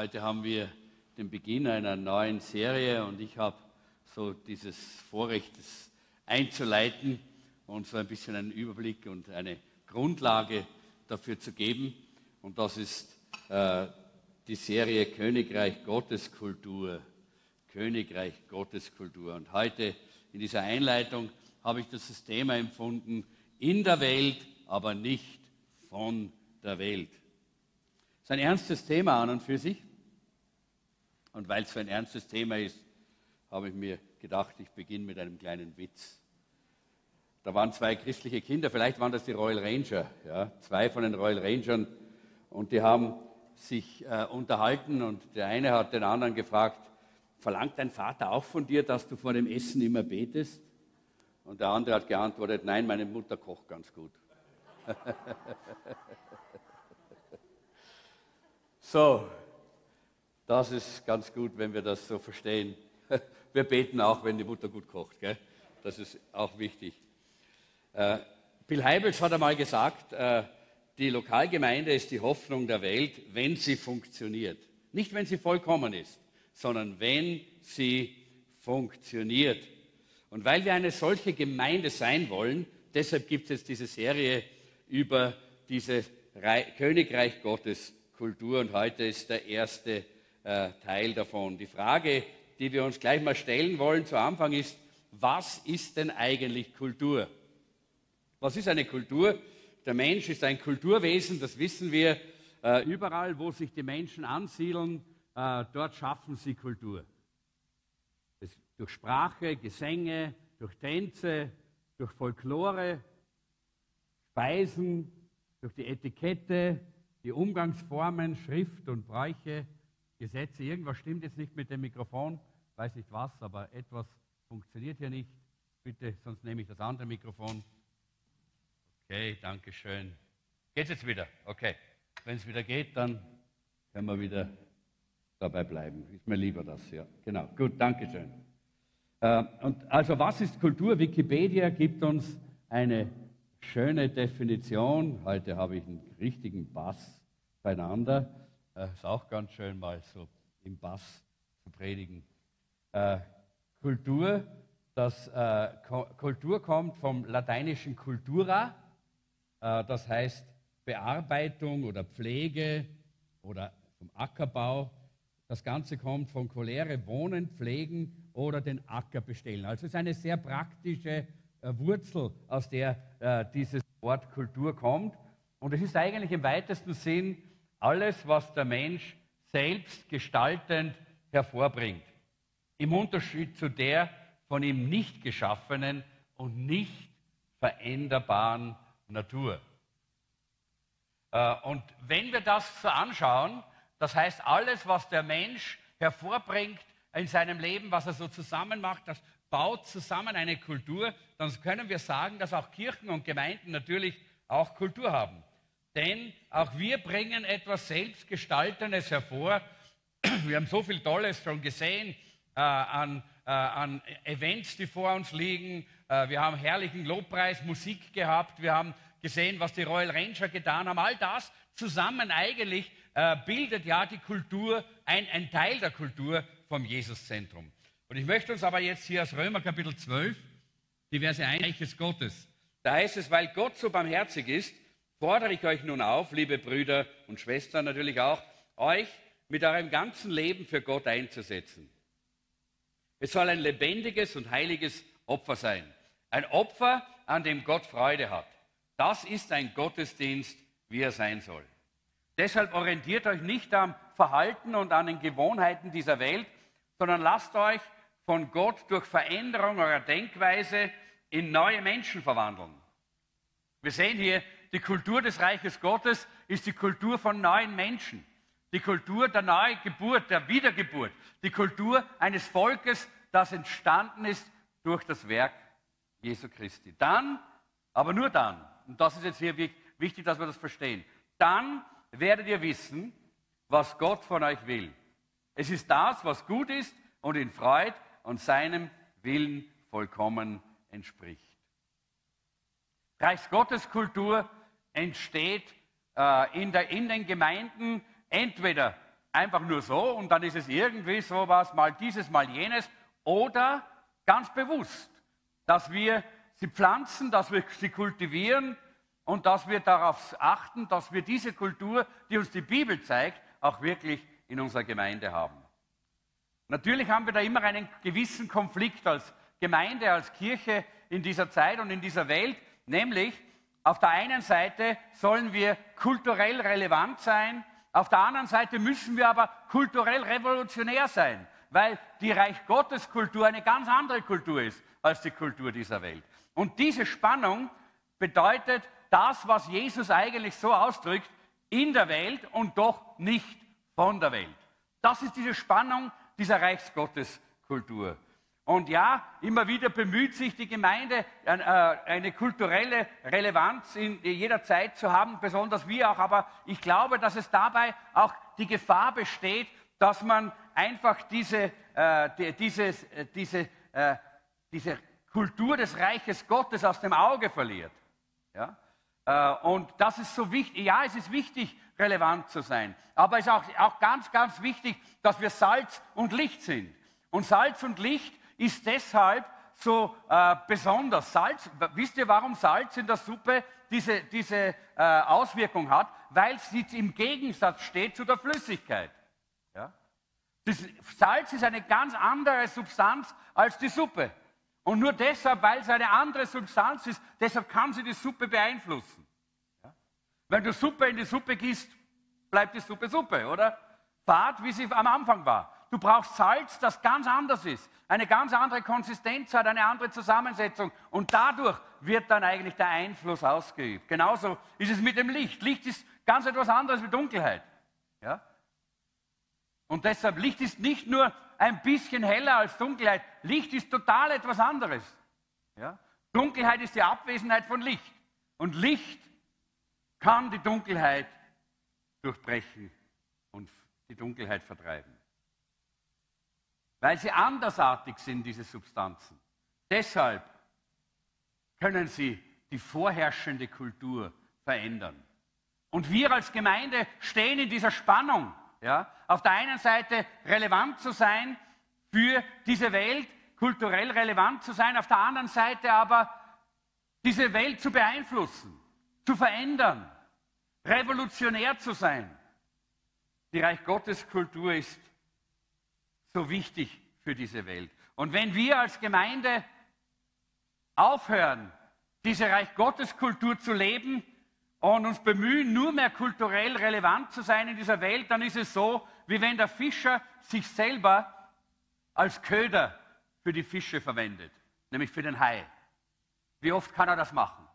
Heute haben wir den Beginn einer neuen Serie und ich habe so dieses Vorrecht, das einzuleiten und so ein bisschen einen Überblick und eine Grundlage dafür zu geben. Und das ist äh, die Serie Königreich Gottes Kultur. Königreich Gottes Kultur. Und heute in dieser Einleitung habe ich das Thema empfunden, in der Welt, aber nicht von der Welt. Das ist ein ernstes Thema an und für sich. Und weil es so ein ernstes Thema ist, habe ich mir gedacht, ich beginne mit einem kleinen Witz. Da waren zwei christliche Kinder, vielleicht waren das die Royal Ranger, ja, zwei von den Royal Rangern, und die haben sich äh, unterhalten und der eine hat den anderen gefragt, verlangt dein Vater auch von dir, dass du vor dem Essen immer betest? Und der andere hat geantwortet, nein, meine Mutter kocht ganz gut. so, das ist ganz gut, wenn wir das so verstehen. Wir beten auch, wenn die Mutter gut kocht. Gell? Das ist auch wichtig. Äh, Bill Heibels hat einmal gesagt, äh, die Lokalgemeinde ist die Hoffnung der Welt, wenn sie funktioniert. Nicht, wenn sie vollkommen ist, sondern wenn sie funktioniert. Und weil wir eine solche Gemeinde sein wollen, deshalb gibt es diese Serie über diese Königreich Gottes Kultur und heute ist der erste äh, Teil davon. Die Frage, die wir uns gleich mal stellen wollen zu Anfang ist, was ist denn eigentlich Kultur? Was ist eine Kultur? Der Mensch ist ein Kulturwesen, das wissen wir. Äh, überall, wo sich die Menschen ansiedeln, äh, dort schaffen sie Kultur. Durch Sprache, Gesänge, durch Tänze, durch Folklore, Speisen, durch die Etikette, die Umgangsformen, Schrift und Bräuche, Gesetze. Irgendwas stimmt jetzt nicht mit dem Mikrofon weiß nicht was, aber etwas funktioniert hier nicht. Bitte, sonst nehme ich das andere Mikrofon. Okay, danke schön. Geht es jetzt wieder? Okay. Wenn es wieder geht, dann können wir wieder dabei bleiben. Ist mir lieber das, ja. Genau. Gut, danke schön. Äh, und also was ist Kultur? Wikipedia gibt uns eine schöne Definition. Heute habe ich einen richtigen Bass beieinander. Äh, ist auch ganz schön, mal so im Bass zu predigen. Äh, Kultur. Das, äh, Kultur kommt vom lateinischen cultura, äh, das heißt Bearbeitung oder Pflege oder vom Ackerbau. Das Ganze kommt von Cholere, Wohnen, Pflegen oder den Acker bestellen. Also es ist eine sehr praktische äh, Wurzel, aus der äh, dieses Wort Kultur kommt. Und es ist eigentlich im weitesten Sinn alles, was der Mensch selbst gestaltend hervorbringt im Unterschied zu der von ihm nicht geschaffenen und nicht veränderbaren Natur. Äh, und wenn wir das so anschauen, das heißt alles, was der Mensch hervorbringt in seinem Leben, was er so zusammen macht, das baut zusammen eine Kultur, dann können wir sagen, dass auch Kirchen und Gemeinden natürlich auch Kultur haben. Denn auch wir bringen etwas Selbstgestaltendes hervor. Wir haben so viel Tolles schon gesehen äh, an, äh, an Events, die vor uns liegen. Äh, wir haben herrlichen Lobpreis, Musik gehabt. Wir haben gesehen, was die Royal Ranger getan haben. All das zusammen eigentlich bildet ja die Kultur, ein, ein Teil der Kultur vom Jesuszentrum. Und ich möchte uns aber jetzt hier aus Römer Kapitel 12, die Verse 1 Reiches Gottes. Da heißt es, weil Gott so barmherzig ist, fordere ich euch nun auf, liebe Brüder und Schwestern natürlich auch, euch mit eurem ganzen Leben für Gott einzusetzen. Es soll ein lebendiges und heiliges Opfer sein. Ein Opfer, an dem Gott Freude hat. Das ist ein Gottesdienst, wie er sein soll. Deshalb orientiert euch nicht am Verhalten und an den Gewohnheiten dieser Welt, sondern lasst euch von Gott durch Veränderung eurer Denkweise in neue Menschen verwandeln. Wir sehen hier, die Kultur des Reiches Gottes ist die Kultur von neuen Menschen. Die Kultur der Neugeburt, der Wiedergeburt. Die Kultur eines Volkes, das entstanden ist durch das Werk Jesu Christi. Dann, aber nur dann, und das ist jetzt hier wichtig, dass wir das verstehen, dann werdet ihr wissen, was Gott von euch will. Es ist das, was gut ist und in Freud und seinem Willen vollkommen entspricht. Reichsgotteskultur entsteht äh, in, der, in den Gemeinden entweder einfach nur so und dann ist es irgendwie so was, mal dieses, mal jenes. Oder ganz bewusst, dass wir sie pflanzen, dass wir sie kultivieren und dass wir darauf achten, dass wir diese Kultur, die uns die Bibel zeigt, auch wirklich in unserer Gemeinde haben. Natürlich haben wir da immer einen gewissen Konflikt als Gemeinde, als Kirche in dieser Zeit und in dieser Welt, nämlich auf der einen Seite sollen wir kulturell relevant sein, auf der anderen Seite müssen wir aber kulturell revolutionär sein, weil die Reich Gottes Kultur eine ganz andere Kultur ist als die Kultur dieser Welt. Und diese Spannung bedeutet das, was Jesus eigentlich so ausdrückt, in der Welt und doch nicht von der Welt. Das ist diese Spannung dieser Reichsgotteskultur. Und ja, immer wieder bemüht sich die Gemeinde, äh, eine kulturelle Relevanz in jeder Zeit zu haben, besonders wir auch. Aber ich glaube, dass es dabei auch die Gefahr besteht, dass man einfach diese, äh, diese, äh, diese Kultur des Reiches Gottes aus dem Auge verliert. Ja? Äh, und das ist so wichtig. Ja, es ist wichtig, relevant zu sein. Aber es ist auch, auch ganz, ganz wichtig, dass wir Salz und Licht sind. Und Salz und Licht ist deshalb so äh, besonders. Salz, wisst ihr, warum Salz in der Suppe diese, diese äh, Auswirkung hat? Weil sie im Gegensatz steht zu der Flüssigkeit. Ja? Das Salz ist eine ganz andere Substanz als die Suppe. Und nur deshalb, weil es eine andere Substanz ist, deshalb kann sie die Suppe beeinflussen. Ja? Wenn du Suppe in die Suppe gießt, bleibt die Suppe Suppe, oder? Fad, wie sie am Anfang war. Du brauchst Salz, das ganz anders ist, eine ganz andere Konsistenz hat, eine andere Zusammensetzung. Und dadurch wird dann eigentlich der Einfluss ausgeübt. Genauso ist es mit dem Licht. Licht ist ganz etwas anderes wie Dunkelheit. Ja? Und deshalb, Licht ist nicht nur ein bisschen heller als Dunkelheit. Licht ist total etwas anderes. Ja? Dunkelheit ist die Abwesenheit von Licht. Und Licht kann die Dunkelheit durchbrechen und die Dunkelheit vertreiben weil sie andersartig sind, diese Substanzen. Deshalb können sie die vorherrschende Kultur verändern. Und wir als Gemeinde stehen in dieser Spannung. Ja? Auf der einen Seite relevant zu sein für diese Welt, kulturell relevant zu sein, auf der anderen Seite aber diese Welt zu beeinflussen, zu verändern, revolutionär zu sein. Die Reich Gottes Kultur ist so wichtig für diese Welt. Und wenn wir als Gemeinde aufhören, diese Reich Gottes Kultur zu leben und uns bemühen, nur mehr kulturell relevant zu sein in dieser Welt, dann ist es so, wie wenn der Fischer sich selber als Köder für die Fische verwendet, nämlich für den Hai. Wie oft kann er das machen?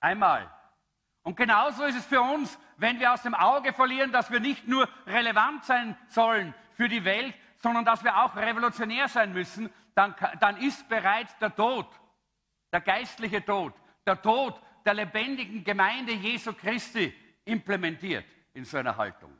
Einmal. Und genauso ist es für uns, wenn wir aus dem Auge verlieren, dass wir nicht nur relevant sein sollen für die Welt, sondern dass wir auch revolutionär sein müssen, dann, dann ist bereits der Tod, der geistliche Tod, der Tod der lebendigen Gemeinde Jesu Christi implementiert in so einer Haltung.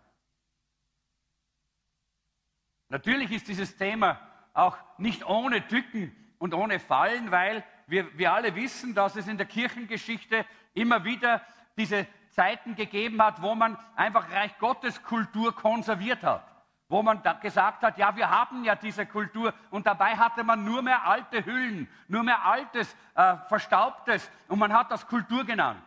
Natürlich ist dieses Thema auch nicht ohne Tücken und ohne Fallen, weil wir, wir alle wissen, dass es in der Kirchengeschichte immer wieder diese Zeiten gegeben hat, wo man einfach Reich Gottes Kultur konserviert hat wo man gesagt hat, ja, wir haben ja diese Kultur und dabei hatte man nur mehr alte Hüllen, nur mehr altes, äh, verstaubtes und man hat das Kultur genannt.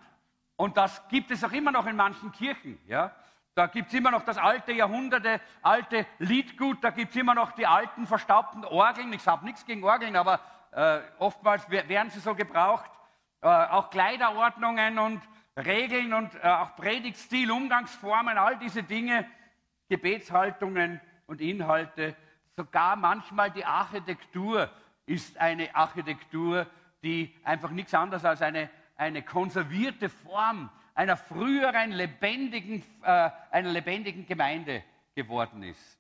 Und das gibt es auch immer noch in manchen Kirchen. Ja? Da gibt es immer noch das alte Jahrhunderte, alte Liedgut, da gibt es immer noch die alten verstaubten Orgeln. Ich habe nichts gegen Orgeln, aber äh, oftmals werden sie so gebraucht. Äh, auch Kleiderordnungen und Regeln und äh, auch Predigtstil, Umgangsformen, all diese Dinge Gebetshaltungen und Inhalte, sogar manchmal die Architektur ist eine Architektur, die einfach nichts anderes als eine, eine konservierte Form einer früheren lebendigen, äh, einer lebendigen Gemeinde geworden ist.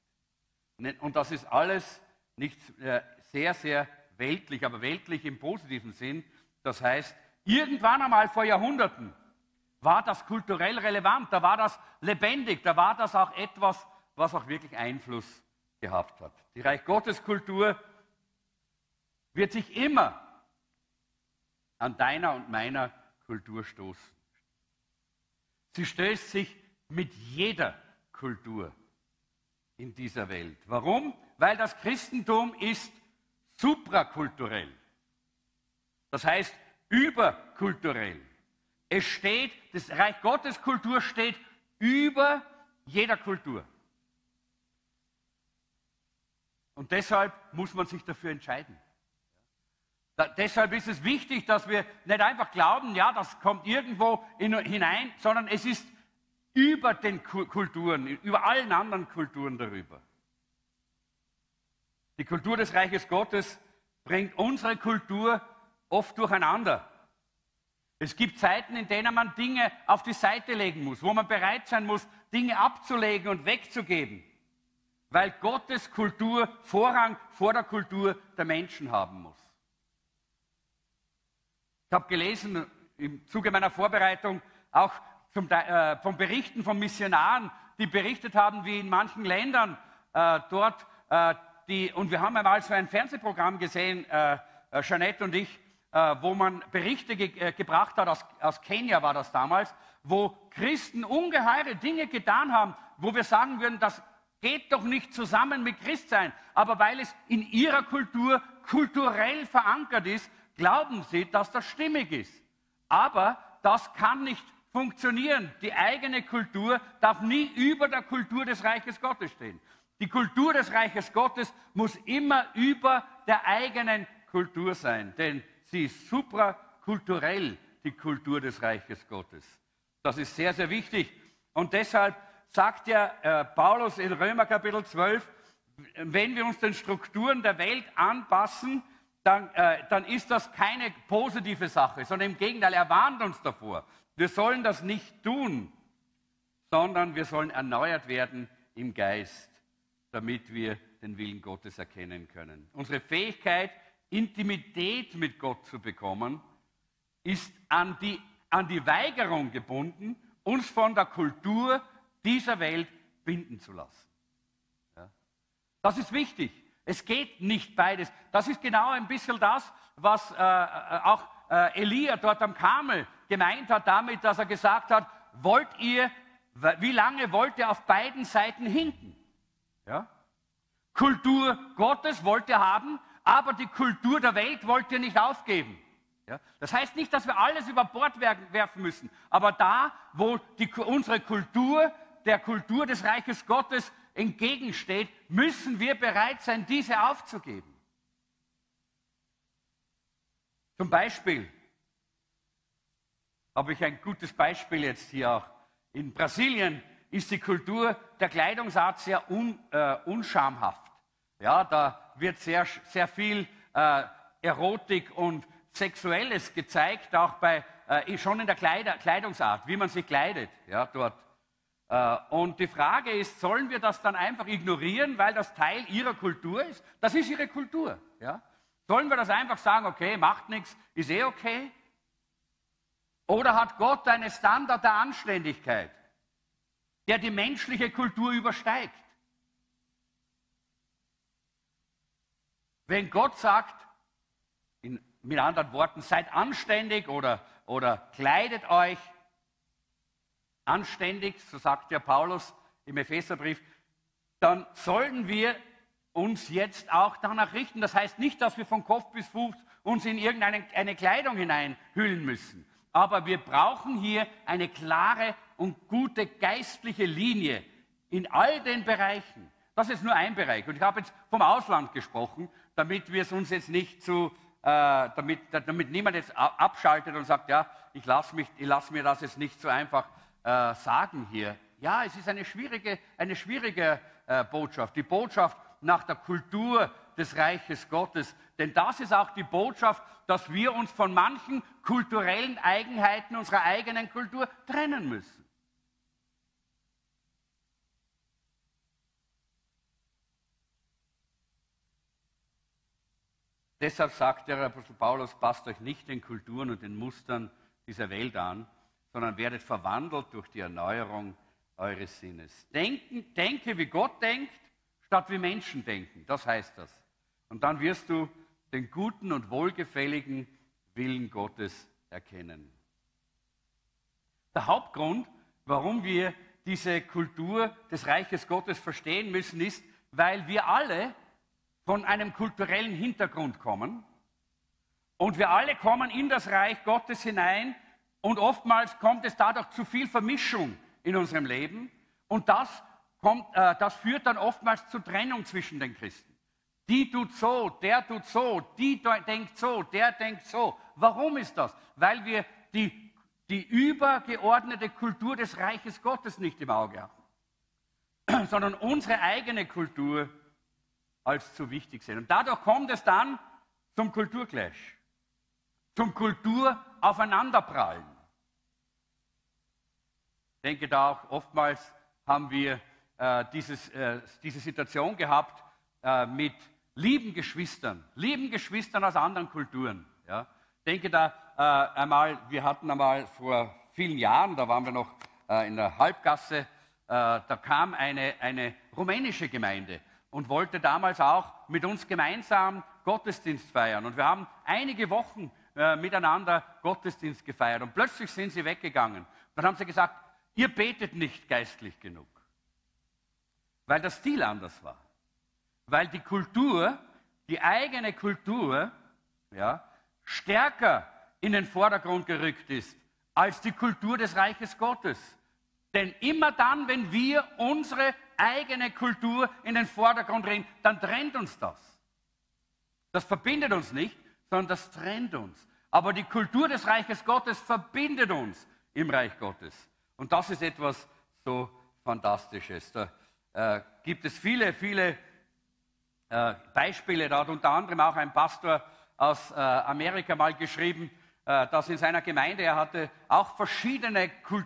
Und das ist alles nicht äh, sehr, sehr weltlich, aber weltlich im positiven Sinn. Das heißt, irgendwann einmal vor Jahrhunderten war das kulturell relevant, da war das lebendig, da war das auch etwas, was auch wirklich Einfluss gehabt hat. Die Reich Gottes Kultur wird sich immer an deiner und meiner Kultur stoßen. Sie stößt sich mit jeder Kultur in dieser Welt. Warum? Weil das Christentum ist suprakulturell. Das heißt überkulturell. Es steht, das Reich Gottes Kultur steht über jeder Kultur. Und deshalb muss man sich dafür entscheiden. Da, deshalb ist es wichtig, dass wir nicht einfach glauben, ja, das kommt irgendwo in, hinein, sondern es ist über den Kulturen, über allen anderen Kulturen darüber. Die Kultur des Reiches Gottes bringt unsere Kultur oft durcheinander. Es gibt Zeiten, in denen man Dinge auf die Seite legen muss, wo man bereit sein muss, Dinge abzulegen und wegzugeben, weil Gottes Kultur Vorrang vor der Kultur der Menschen haben muss. Ich habe gelesen im Zuge meiner Vorbereitung auch zum, äh, von Berichten von Missionaren, die berichtet haben, wie in manchen Ländern äh, dort, äh, die, und wir haben einmal so ein Fernsehprogramm gesehen, äh, äh, Jeanette und ich, wo man Berichte ge äh, gebracht hat, aus, aus Kenia war das damals, wo Christen ungeheure Dinge getan haben, wo wir sagen würden, das geht doch nicht zusammen mit Christsein. Aber weil es in ihrer Kultur kulturell verankert ist, glauben sie, dass das stimmig ist. Aber das kann nicht funktionieren. Die eigene Kultur darf nie über der Kultur des Reiches Gottes stehen. Die Kultur des Reiches Gottes muss immer über der eigenen Kultur sein, denn Sie ist suprakulturell, die Kultur des Reiches Gottes. Das ist sehr, sehr wichtig. Und deshalb sagt ja äh, Paulus in Römer Kapitel 12, wenn wir uns den Strukturen der Welt anpassen, dann, äh, dann ist das keine positive Sache, sondern im Gegenteil, er warnt uns davor. Wir sollen das nicht tun, sondern wir sollen erneuert werden im Geist, damit wir den Willen Gottes erkennen können. Unsere Fähigkeit, Intimität mit Gott zu bekommen, ist an die, an die Weigerung gebunden, uns von der Kultur dieser Welt binden zu lassen. Ja? Das ist wichtig. Es geht nicht beides. Das ist genau ein bisschen das, was äh, äh auch äh, Elia dort am Kamel gemeint hat, damit, dass er gesagt hat, wollt ihr, wie lange wollt ihr auf beiden Seiten hinken? Ja? Kultur Gottes wollt ihr haben, aber die Kultur der Welt wollt ihr nicht aufgeben. Ja? Das heißt nicht, dass wir alles über Bord werfen müssen, aber da, wo die, unsere Kultur der Kultur des Reiches Gottes entgegensteht, müssen wir bereit sein, diese aufzugeben. Zum Beispiel habe ich ein gutes Beispiel jetzt hier auch. In Brasilien ist die Kultur der Kleidungsart sehr un, äh, unschamhaft. Ja, da wird sehr, sehr viel äh, Erotik und Sexuelles gezeigt, auch bei, äh, schon in der Kleider, Kleidungsart, wie man sich kleidet ja, dort. Äh, und die Frage ist, sollen wir das dann einfach ignorieren, weil das Teil ihrer Kultur ist? Das ist ihre Kultur. Ja? Sollen wir das einfach sagen, okay, macht nichts, ist eh okay? Oder hat Gott einen Standard der Anständigkeit, der die menschliche Kultur übersteigt? Wenn Gott sagt, in, mit anderen Worten, seid anständig oder, oder kleidet euch anständig, so sagt ja Paulus im Epheserbrief, dann sollen wir uns jetzt auch danach richten. Das heißt nicht, dass wir von Kopf bis Fuß uns in irgendeine eine Kleidung hineinhüllen müssen. Aber wir brauchen hier eine klare und gute geistliche Linie in all den Bereichen. Das ist nur ein Bereich. Und ich habe jetzt vom Ausland gesprochen damit wir es uns jetzt nicht zu, äh, damit, damit niemand jetzt abschaltet und sagt, ja, ich lasse lass mir das jetzt nicht so einfach äh, sagen hier. Ja, es ist eine schwierige, eine schwierige äh, Botschaft. Die Botschaft nach der Kultur des Reiches Gottes. Denn das ist auch die Botschaft, dass wir uns von manchen kulturellen Eigenheiten unserer eigenen Kultur trennen müssen. Deshalb sagt der Apostel Paulus, passt euch nicht den Kulturen und den Mustern dieser Welt an, sondern werdet verwandelt durch die Erneuerung eures Sinnes. Denken, denke, wie Gott denkt, statt wie Menschen denken. Das heißt das. Und dann wirst du den guten und wohlgefälligen Willen Gottes erkennen. Der Hauptgrund, warum wir diese Kultur des Reiches Gottes verstehen müssen, ist, weil wir alle von einem kulturellen Hintergrund kommen und wir alle kommen in das Reich Gottes hinein und oftmals kommt es dadurch zu viel Vermischung in unserem Leben und das, kommt, äh, das führt dann oftmals zu Trennung zwischen den Christen. Die tut so, der tut so, die denkt so, der denkt so. Warum ist das? Weil wir die, die übergeordnete Kultur des Reiches Gottes nicht im Auge haben, sondern unsere eigene Kultur als zu wichtig sehen. Und dadurch kommt es dann zum Kulturclash, zum Kulturaufeinanderprallen. Ich denke da auch oftmals haben wir äh, dieses, äh, diese Situation gehabt äh, mit lieben Geschwistern, lieben Geschwistern aus anderen Kulturen. Ja. Ich denke da äh, einmal, wir hatten einmal vor vielen Jahren, da waren wir noch äh, in der Halbgasse, äh, da kam eine, eine rumänische Gemeinde und wollte damals auch mit uns gemeinsam Gottesdienst feiern. Und wir haben einige Wochen äh, miteinander Gottesdienst gefeiert. Und plötzlich sind sie weggegangen. Dann haben sie gesagt, ihr betet nicht geistlich genug. Weil der Stil anders war weil die Kultur, die eigene Kultur, ja, stärker in den Vordergrund gerückt ist als die Kultur des Reiches Gottes. Denn immer dann, wenn wir unsere eigene Kultur in den Vordergrund bringen, dann trennt uns das. Das verbindet uns nicht, sondern das trennt uns. Aber die Kultur des Reiches Gottes verbindet uns im Reich Gottes. Und das ist etwas so Fantastisches. Da äh, gibt es viele, viele äh, Beispiele. Da hat unter anderem auch ein Pastor aus äh, Amerika mal geschrieben, äh, dass in seiner Gemeinde, er hatte auch verschiedene Kult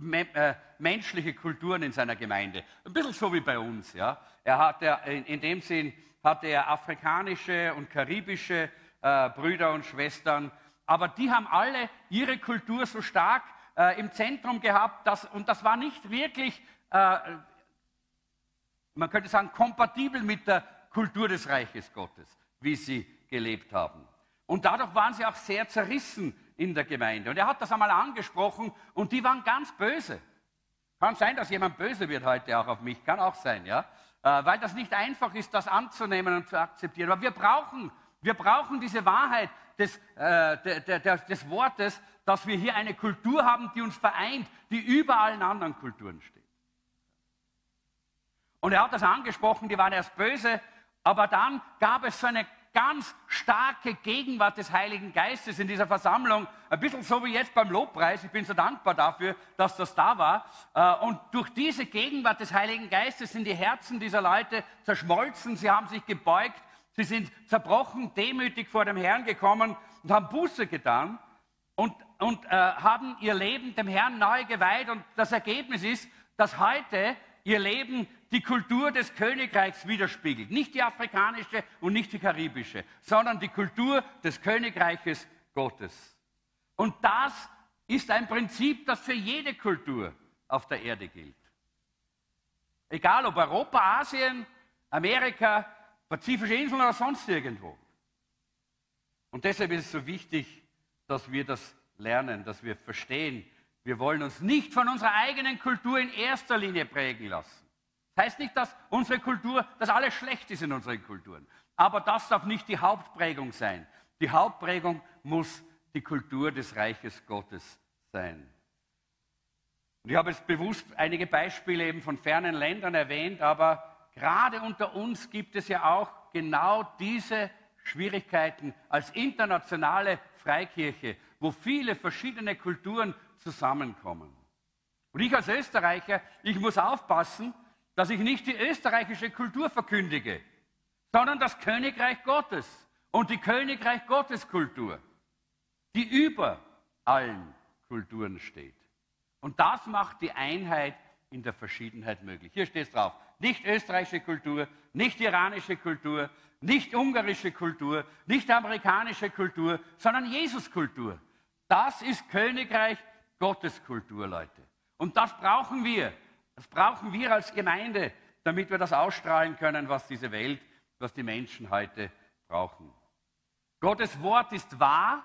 me äh, menschliche Kulturen in seiner Gemeinde. Ein bisschen so wie bei uns. Ja. Er hatte, in, dem Sinn hatte er afrikanische und karibische äh, Brüder und Schwestern, aber die haben alle ihre Kultur so stark äh, im Zentrum gehabt, dass, und das war nicht wirklich, man könnte sagen, kompatibel mit der Kultur des Reiches Gottes, wie sie gelebt haben. Und dadurch waren sie auch sehr zerrissen in der Gemeinde. Und er hat das einmal angesprochen und die waren ganz böse. Kann sein, dass jemand böse wird heute auch auf mich, kann auch sein, ja, äh, weil das nicht einfach ist, das anzunehmen und zu akzeptieren. Aber wir brauchen, wir brauchen diese Wahrheit des, äh, de, de, des Wortes, dass wir hier eine Kultur haben, die uns vereint, die über allen anderen Kulturen steht. Und er hat das angesprochen, die waren erst böse, aber dann gab es so eine ganz starke Gegenwart des Heiligen Geistes in dieser Versammlung. Ein bisschen so wie jetzt beim Lobpreis. Ich bin so dankbar dafür, dass das da war. Äh, und durch diese Gegenwart des Heiligen Geistes sind die Herzen dieser Leute zerschmolzen. Sie haben sich gebeugt. Sie sind zerbrochen, demütig vor dem Herrn gekommen und haben Buße getan und, und äh, haben ihr Leben dem Herrn neu geweiht. Und das Ergebnis ist, dass heute ihr Leben die Kultur des Königreichs widerspiegelt. Nicht die afrikanische und nicht die karibische, sondern die Kultur des Königreiches Gottes. Und das ist ein Prinzip, das für jede Kultur auf der Erde gilt. Egal ob Europa, Asien, Amerika, Pazifische Inseln oder sonst irgendwo. Und deshalb ist es so wichtig, dass wir das lernen, dass wir verstehen, wir wollen uns nicht von unserer eigenen Kultur in erster Linie prägen lassen. Das heißt nicht, dass unsere Kultur, dass alles schlecht ist in unseren Kulturen. Aber das darf nicht die Hauptprägung sein. Die Hauptprägung muss die Kultur des Reiches Gottes sein. Und ich habe jetzt bewusst einige Beispiele eben von fernen Ländern erwähnt, aber gerade unter uns gibt es ja auch genau diese Schwierigkeiten als internationale Freikirche, wo viele verschiedene Kulturen zusammenkommen. Und ich als Österreicher, ich muss aufpassen, dass ich nicht die österreichische Kultur verkündige, sondern das Königreich Gottes und die Königreich Gottes Kultur, die über allen Kulturen steht. Und das macht die Einheit in der Verschiedenheit möglich. Hier steht es drauf. Nicht österreichische Kultur, nicht iranische Kultur, nicht ungarische Kultur, nicht amerikanische Kultur, sondern Jesus-Kultur. Das ist Königreich Gottes Kultur, Leute. Und das brauchen wir. Das brauchen wir als Gemeinde, damit wir das ausstrahlen können, was diese Welt, was die Menschen heute brauchen. Gottes Wort ist wahr,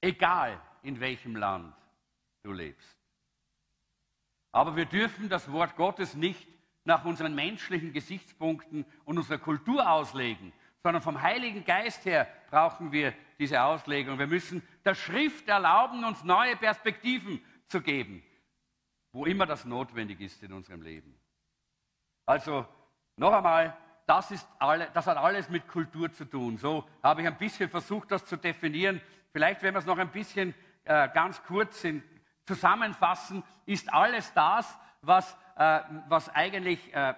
egal in welchem Land du lebst. Aber wir dürfen das Wort Gottes nicht nach unseren menschlichen Gesichtspunkten und unserer Kultur auslegen, sondern vom Heiligen Geist her brauchen wir diese Auslegung. Wir müssen der Schrift erlauben, uns neue Perspektiven zu geben, wo immer das notwendig ist in unserem Leben. Also noch einmal, das, ist alle, das hat alles mit Kultur zu tun. So habe ich ein bisschen versucht, das zu definieren. Vielleicht, wenn wir es noch ein bisschen äh, ganz kurz in, zusammenfassen, ist alles das, was, äh, was eigentlich äh,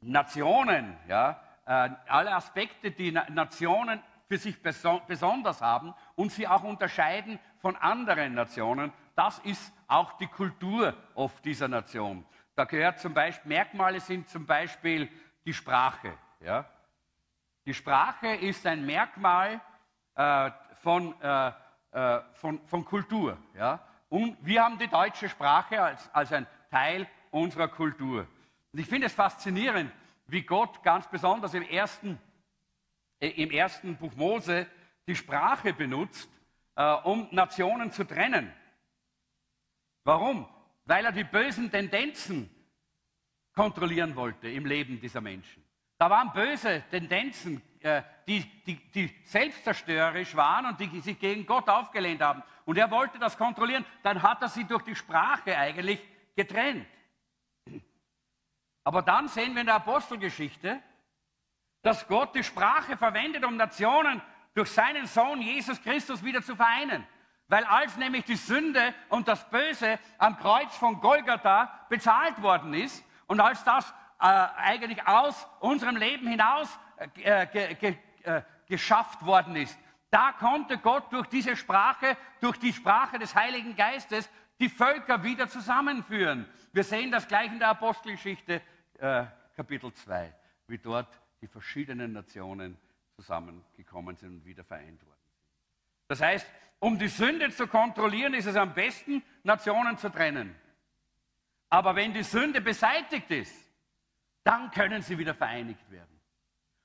Nationen, ja, äh, alle Aspekte, die Na Nationen für sich beso besonders haben und sie auch unterscheiden von anderen Nationen, das ist auch die Kultur oft dieser Nation. Da gehört zum Beispiel, Merkmale sind zum Beispiel die Sprache. Ja? Die Sprache ist ein Merkmal äh, von, äh, äh, von, von Kultur. Ja? Und wir haben die deutsche Sprache als, als ein Teil unserer Kultur. Und ich finde es faszinierend, wie Gott ganz besonders im ersten, äh, im ersten Buch Mose die Sprache benutzt, äh, um Nationen zu trennen. Warum? Weil er die bösen Tendenzen kontrollieren wollte im Leben dieser Menschen. Da waren böse Tendenzen, äh, die, die, die selbstzerstörerisch waren und die sich gegen Gott aufgelehnt haben. Und er wollte das kontrollieren. Dann hat er sie durch die Sprache eigentlich getrennt. Aber dann sehen wir in der Apostelgeschichte, dass Gott die Sprache verwendet, um Nationen durch seinen Sohn Jesus Christus wieder zu vereinen. Weil als nämlich die Sünde und das Böse am Kreuz von Golgatha bezahlt worden ist und als das äh, eigentlich aus unserem Leben hinaus äh, ge, ge, äh, geschafft worden ist, da konnte Gott durch diese Sprache, durch die Sprache des Heiligen Geistes, die Völker wieder zusammenführen. Wir sehen das gleich in der Apostelgeschichte, äh, Kapitel 2, wie dort die verschiedenen Nationen zusammengekommen sind und wieder vereint worden sind. Das heißt, um die Sünde zu kontrollieren, ist es am besten, Nationen zu trennen. Aber wenn die Sünde beseitigt ist, dann können sie wieder vereinigt werden.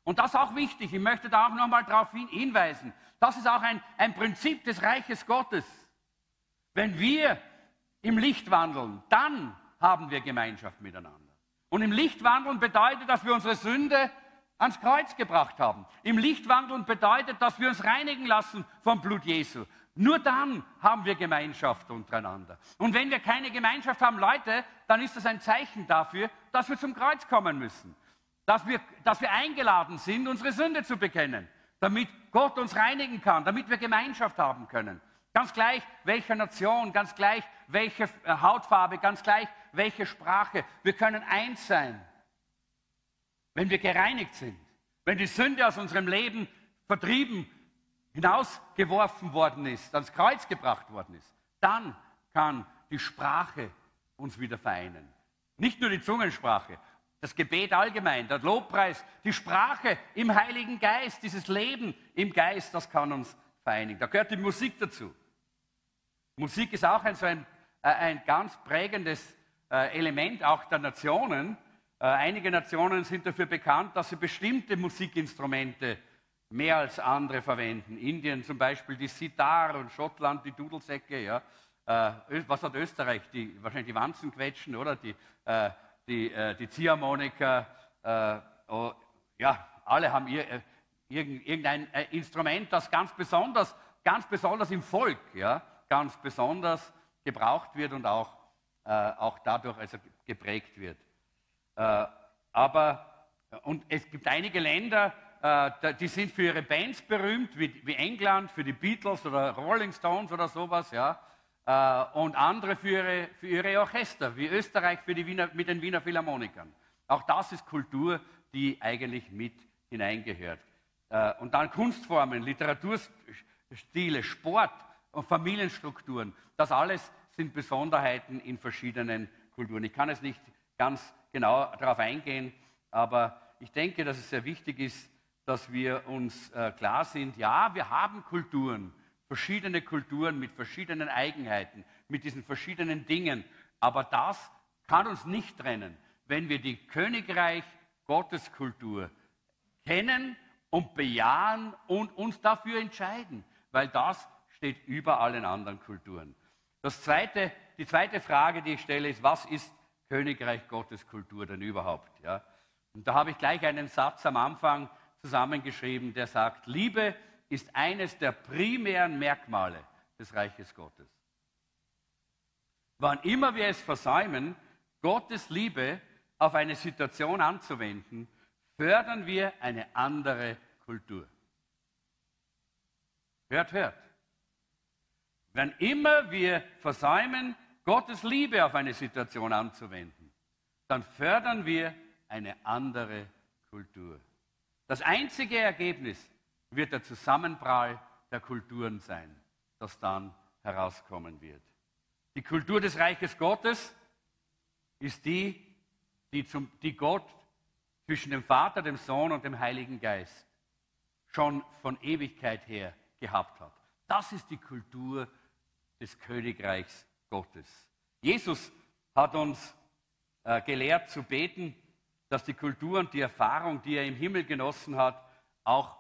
Und das ist auch wichtig. Ich möchte da auch nochmal darauf hinweisen. Das ist auch ein, ein Prinzip des Reiches Gottes. Wenn wir im Licht wandeln, dann haben wir Gemeinschaft miteinander. Und im Licht wandeln bedeutet, dass wir unsere Sünde ans Kreuz gebracht haben. Im Licht wandeln bedeutet, dass wir uns reinigen lassen vom Blut Jesu. Nur dann haben wir Gemeinschaft untereinander. Und wenn wir keine Gemeinschaft haben, Leute, dann ist das ein Zeichen dafür, dass wir zum Kreuz kommen müssen. Dass wir, dass wir eingeladen sind, unsere Sünde zu bekennen, damit Gott uns reinigen kann, damit wir Gemeinschaft haben können. Ganz gleich welcher Nation, ganz gleich welche äh, Hautfarbe, ganz gleich welche Sprache. Wir können eins sein, wenn wir gereinigt sind, wenn die Sünde aus unserem Leben vertrieben, hinausgeworfen worden ist, ans Kreuz gebracht worden ist. Dann kann die Sprache uns wieder vereinen. Nicht nur die Zungensprache, das Gebet allgemein, der Lobpreis, die Sprache im Heiligen Geist, dieses Leben im Geist, das kann uns vereinigen. Da gehört die Musik dazu. Musik ist auch ein, so ein, äh, ein ganz prägendes äh, Element auch der Nationen. Äh, einige Nationen sind dafür bekannt, dass sie bestimmte Musikinstrumente mehr als andere verwenden. Indien zum Beispiel die Sitar und Schottland die Dudelsäcke. Ja. Was hat Österreich? Die, wahrscheinlich die Wanzenquetschen, oder? Die, die, die Ziehharmonika. Oh, ja, alle haben ihr, irgendein Instrument, das ganz besonders, ganz besonders im Volk, ja, ganz besonders gebraucht wird und auch, äh, auch dadurch also geprägt wird. Äh, aber, und es gibt einige Länder, äh, die sind für ihre Bands berühmt, wie, wie, England, für die Beatles oder Rolling Stones oder sowas, ja. Äh, und andere für ihre, für ihre Orchester, wie Österreich für die Wiener, mit den Wiener Philharmonikern. Auch das ist Kultur, die eigentlich mit hineingehört. Äh, und dann Kunstformen, Literaturstile, Sport, und Familienstrukturen. Das alles sind Besonderheiten in verschiedenen Kulturen. Ich kann es nicht ganz genau darauf eingehen, aber ich denke, dass es sehr wichtig ist, dass wir uns äh, klar sind, ja, wir haben Kulturen, verschiedene Kulturen mit verschiedenen Eigenheiten, mit diesen verschiedenen Dingen, aber das kann uns nicht trennen, wenn wir die Königreich Gottes Kultur kennen und bejahen und uns dafür entscheiden, weil das steht über allen anderen Kulturen. Das zweite, die zweite Frage, die ich stelle, ist, was ist Königreich Gottes Kultur denn überhaupt? Ja? Und da habe ich gleich einen Satz am Anfang zusammengeschrieben, der sagt, Liebe ist eines der primären Merkmale des Reiches Gottes. Wann immer wir es versäumen, Gottes Liebe auf eine Situation anzuwenden, fördern wir eine andere Kultur. Hört, hört. Wenn immer wir versäumen, Gottes Liebe auf eine Situation anzuwenden, dann fördern wir eine andere Kultur. Das einzige Ergebnis wird der Zusammenprall der Kulturen sein, das dann herauskommen wird. Die Kultur des Reiches Gottes ist die, die, zum, die Gott zwischen dem Vater, dem Sohn und dem Heiligen Geist schon von Ewigkeit her gehabt hat. Das ist die Kultur des Königreichs Gottes. Jesus hat uns äh, gelehrt zu beten, dass die Kultur und die Erfahrung, die er im Himmel genossen hat, auch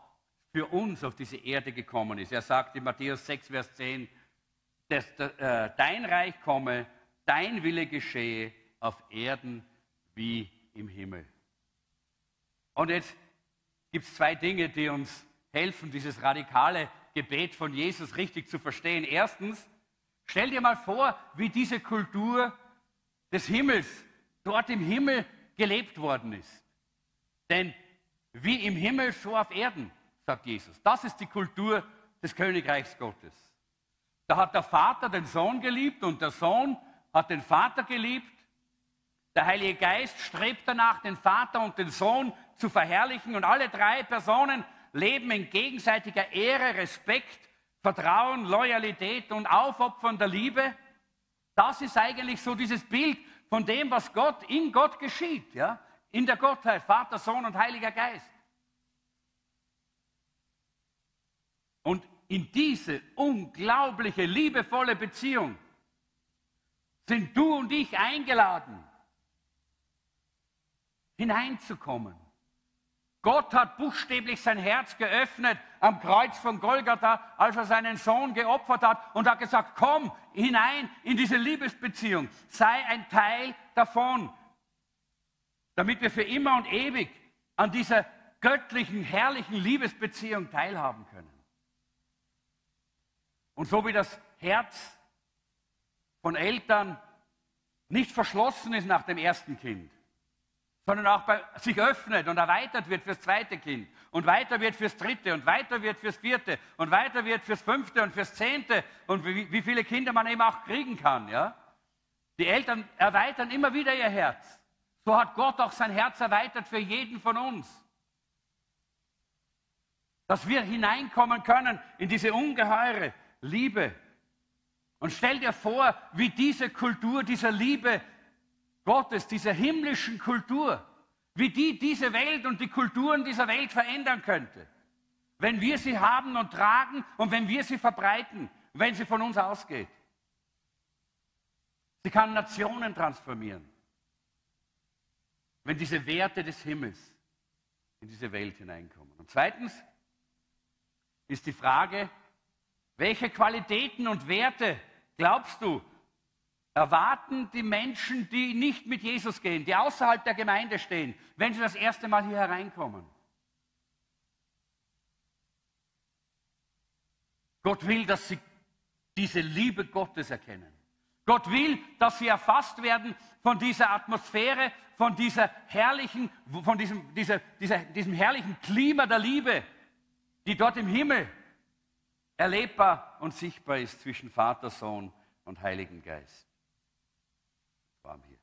für uns auf diese Erde gekommen ist. Er sagt in Matthäus 6, Vers 10, dass äh, dein Reich komme, dein Wille geschehe auf Erden wie im Himmel. Und jetzt gibt es zwei Dinge, die uns helfen, dieses radikale Gebet von Jesus richtig zu verstehen. Erstens, stell dir mal vor, wie diese Kultur des Himmels dort im Himmel gelebt worden ist. Denn wie im Himmel, so auf Erden, sagt Jesus. Das ist die Kultur des Königreichs Gottes. Da hat der Vater den Sohn geliebt und der Sohn hat den Vater geliebt. Der Heilige Geist strebt danach, den Vater und den Sohn zu verherrlichen und alle drei Personen leben in gegenseitiger Ehre, Respekt, Vertrauen, Loyalität und Aufopfern der Liebe. Das ist eigentlich so dieses Bild von dem, was Gott in Gott geschieht, ja? in der Gottheit, Vater, Sohn und Heiliger Geist. Und in diese unglaubliche, liebevolle Beziehung sind du und ich eingeladen, hineinzukommen. Gott hat buchstäblich sein Herz geöffnet am Kreuz von Golgatha, als er seinen Sohn geopfert hat und hat gesagt, komm hinein in diese Liebesbeziehung, sei ein Teil davon, damit wir für immer und ewig an dieser göttlichen, herrlichen Liebesbeziehung teilhaben können. Und so wie das Herz von Eltern nicht verschlossen ist nach dem ersten Kind, sondern auch bei, sich öffnet und erweitert wird fürs zweite Kind und weiter wird fürs dritte und weiter wird fürs vierte und weiter wird fürs fünfte und fürs zehnte und wie, wie viele Kinder man eben auch kriegen kann. Ja? Die Eltern erweitern immer wieder ihr Herz. So hat Gott auch sein Herz erweitert für jeden von uns. Dass wir hineinkommen können in diese ungeheure Liebe. Und stell dir vor, wie diese Kultur dieser Liebe Gottes, dieser himmlischen Kultur, wie die diese Welt und die Kulturen dieser Welt verändern könnte. Wenn wir sie haben und tragen und wenn wir sie verbreiten, wenn sie von uns ausgeht. Sie kann Nationen transformieren, wenn diese Werte des Himmels in diese Welt hineinkommen. Und zweitens ist die Frage, welche Qualitäten und Werte glaubst du, erwarten die Menschen, die nicht mit Jesus gehen, die außerhalb der Gemeinde stehen, wenn sie das erste Mal hier hereinkommen. Gott will, dass sie diese Liebe Gottes erkennen. Gott will, dass sie erfasst werden von dieser Atmosphäre, von dieser herrlichen, von diesem, dieser, dieser, diesem herrlichen Klima der Liebe, die dort im Himmel erlebbar und sichtbar ist zwischen Vater, Sohn und Heiligen Geist warm hier.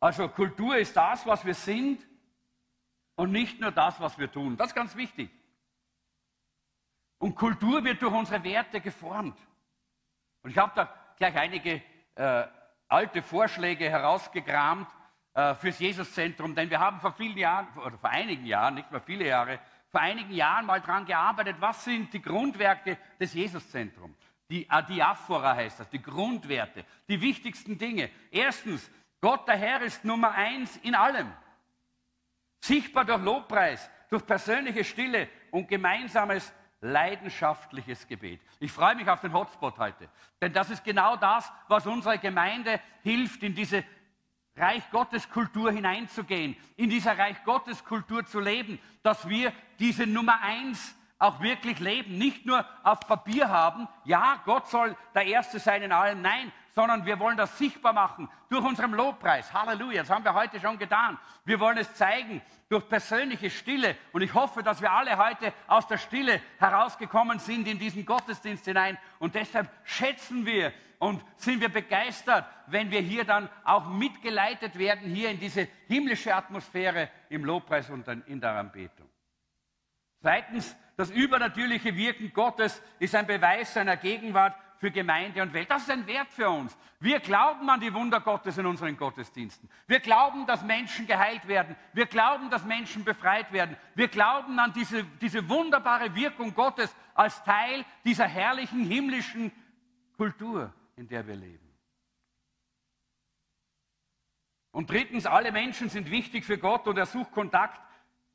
Also Kultur ist das, was wir sind und nicht nur das, was wir tun. Das ist ganz wichtig. Und Kultur wird durch unsere Werte geformt. Und ich habe da gleich einige äh, alte Vorschläge herausgekramt äh, fürs Jesuszentrum, denn wir haben vor vielen Jahren, oder vor einigen Jahren, nicht mehr viele Jahre, vor einigen Jahren mal daran gearbeitet, was sind die Grundwerke des Jesuszentrums. Die Adiaphora heißt das, die Grundwerte, die wichtigsten Dinge. Erstens, Gott der Herr ist Nummer eins in allem. Sichtbar durch Lobpreis, durch persönliche Stille und gemeinsames leidenschaftliches Gebet. Ich freue mich auf den Hotspot heute, denn das ist genau das, was unserer Gemeinde hilft, in diese Reich Gottes Kultur hineinzugehen, in dieser Reich Gottes Kultur zu leben, dass wir diese Nummer eins auch wirklich leben, nicht nur auf Papier haben, ja, Gott soll der Erste sein in allem, nein, sondern wir wollen das sichtbar machen durch unseren Lobpreis. Halleluja, das haben wir heute schon getan. Wir wollen es zeigen durch persönliche Stille und ich hoffe, dass wir alle heute aus der Stille herausgekommen sind in diesen Gottesdienst hinein und deshalb schätzen wir und sind wir begeistert, wenn wir hier dann auch mitgeleitet werden, hier in diese himmlische Atmosphäre im Lobpreis und in der Anbetung. Zweitens, das übernatürliche Wirken Gottes ist ein Beweis seiner Gegenwart für Gemeinde und Welt. Das ist ein Wert für uns. Wir glauben an die Wunder Gottes in unseren Gottesdiensten. Wir glauben, dass Menschen geheilt werden. Wir glauben, dass Menschen befreit werden. Wir glauben an diese, diese wunderbare Wirkung Gottes als Teil dieser herrlichen himmlischen Kultur, in der wir leben. Und drittens, alle Menschen sind wichtig für Gott und er sucht Kontakt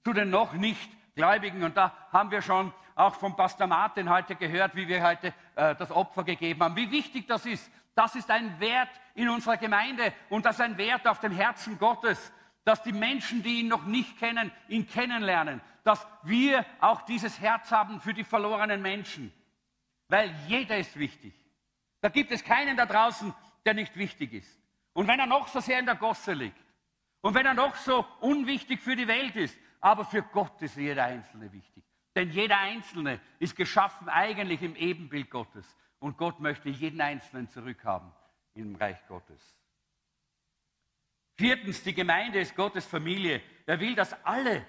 zu den noch nicht Gläubigen. Und da haben wir schon auch von Pastor Martin heute gehört, wie wir heute äh, das Opfer gegeben haben. Wie wichtig das ist. Das ist ein Wert in unserer Gemeinde und das ist ein Wert auf dem Herzen Gottes, dass die Menschen, die ihn noch nicht kennen, ihn kennenlernen. Dass wir auch dieses Herz haben für die verlorenen Menschen. Weil jeder ist wichtig. Da gibt es keinen da draußen, der nicht wichtig ist. Und wenn er noch so sehr in der Gosse liegt und wenn er noch so unwichtig für die Welt ist, aber für Gott ist jeder Einzelne wichtig. Denn jeder Einzelne ist geschaffen eigentlich im Ebenbild Gottes. Und Gott möchte jeden Einzelnen zurückhaben im Reich Gottes. Viertens, die Gemeinde ist Gottes Familie. Er will, dass alle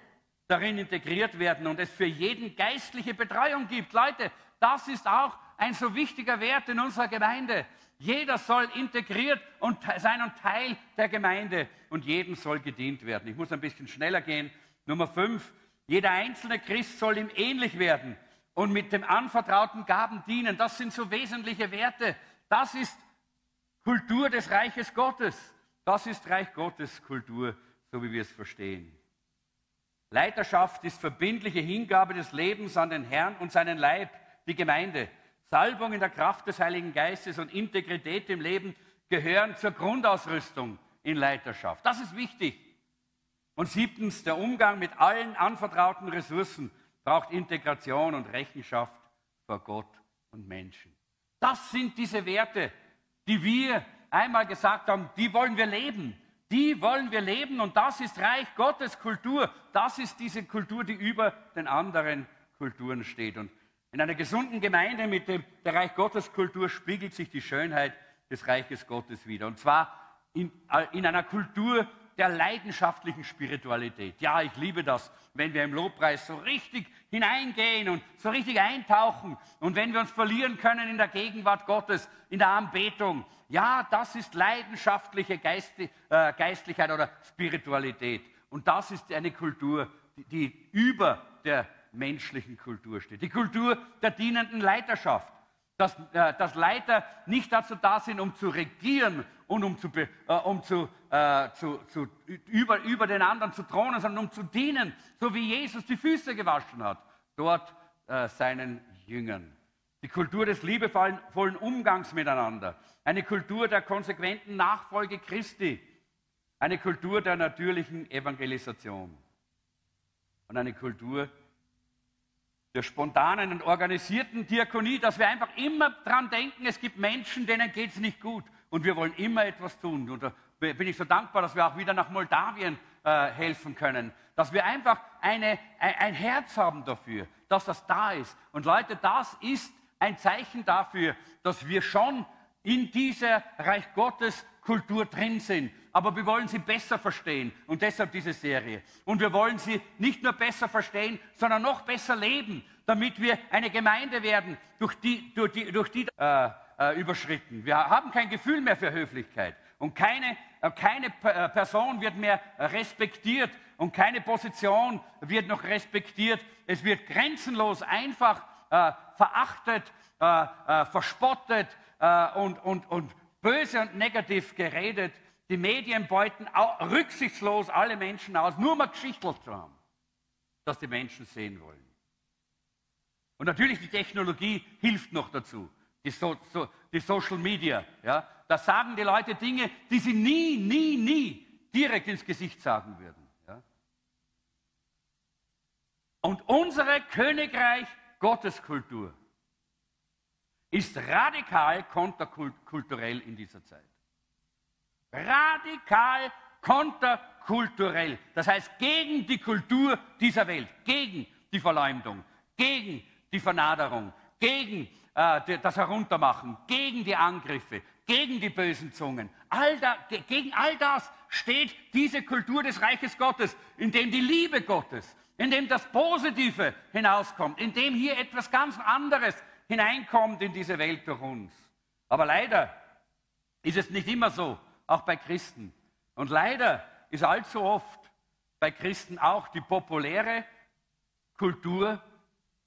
darin integriert werden und es für jeden geistliche Betreuung gibt. Leute, das ist auch ein so wichtiger Wert in unserer Gemeinde. Jeder soll integriert und sein und Teil der Gemeinde und jedem soll gedient werden. Ich muss ein bisschen schneller gehen. Nummer fünf, jeder einzelne Christ soll ihm ähnlich werden und mit dem anvertrauten Gaben dienen. Das sind so wesentliche Werte. Das ist Kultur des Reiches Gottes. Das ist Reich Gottes Kultur, so wie wir es verstehen. Leiterschaft ist verbindliche Hingabe des Lebens an den Herrn und seinen Leib, die Gemeinde. Salbung in der Kraft des Heiligen Geistes und Integrität im Leben gehören zur Grundausrüstung in Leiterschaft. Das ist wichtig. Und siebtens, der Umgang mit allen anvertrauten Ressourcen braucht Integration und Rechenschaft vor Gott und Menschen. Das sind diese Werte, die wir einmal gesagt haben, die wollen wir leben. Die wollen wir leben und das ist Reich Gottes Kultur. Das ist diese Kultur, die über den anderen Kulturen steht. Und in einer gesunden Gemeinde mit dem, der Reich Gottes Kultur spiegelt sich die Schönheit des Reiches Gottes wieder. Und zwar in, in einer Kultur, der leidenschaftlichen Spiritualität. Ja, ich liebe das, wenn wir im Lobpreis so richtig hineingehen und so richtig eintauchen und wenn wir uns verlieren können in der Gegenwart Gottes, in der Anbetung. Ja, das ist leidenschaftliche Geist, äh, Geistlichkeit oder Spiritualität. Und das ist eine Kultur, die, die über der menschlichen Kultur steht. Die Kultur der dienenden Leiterschaft dass, äh, dass Leiter nicht dazu da sind, um zu regieren und um, zu, äh, um zu, äh, zu, zu, über, über den anderen zu thronen, sondern um zu dienen, so wie Jesus die Füße gewaschen hat, dort äh, seinen Jüngern. Die Kultur des liebevollen Umgangs miteinander, eine Kultur der konsequenten Nachfolge Christi, eine Kultur der natürlichen Evangelisation. Und eine Kultur der spontanen und organisierten Diakonie, dass wir einfach immer dran denken, es gibt Menschen, denen geht es nicht gut und wir wollen immer etwas tun. Und da bin ich so dankbar, dass wir auch wieder nach Moldawien äh, helfen können, dass wir einfach eine, ein, ein Herz haben dafür, dass das da ist. Und Leute, das ist ein Zeichen dafür, dass wir schon in dieser Reich Gottes Kultur drin sind. Aber wir wollen sie besser verstehen und deshalb diese Serie. Und wir wollen sie nicht nur besser verstehen, sondern noch besser leben, damit wir eine Gemeinde werden, durch die, durch die, durch die äh, äh, überschritten. Wir haben kein Gefühl mehr für Höflichkeit und keine, äh, keine äh, Person wird mehr respektiert und keine Position wird noch respektiert. Es wird grenzenlos einfach äh, verachtet, äh, verspottet und, und, und böse und negativ geredet. Die Medien beuten rücksichtslos alle Menschen aus, nur mal geschichtelt zu haben, dass die Menschen sehen wollen. Und natürlich die Technologie hilft noch dazu. Die, so, so, die Social Media. Ja? Da sagen die Leute Dinge, die sie nie, nie, nie direkt ins Gesicht sagen würden. Ja? Und unsere Königreich Gotteskultur ist radikal konterkulturell in dieser Zeit. Radikal konterkulturell. Das heißt gegen die Kultur dieser Welt, gegen die Verleumdung, gegen die Vernaderung, gegen äh, das Heruntermachen, gegen die Angriffe, gegen die bösen Zungen. All da, gegen all das steht diese Kultur des Reiches Gottes, in dem die Liebe Gottes, in dem das Positive hinauskommt, in dem hier etwas ganz anderes hineinkommt in diese Welt durch uns. Aber leider ist es nicht immer so, auch bei Christen. Und leider ist allzu oft bei Christen auch die populäre Kultur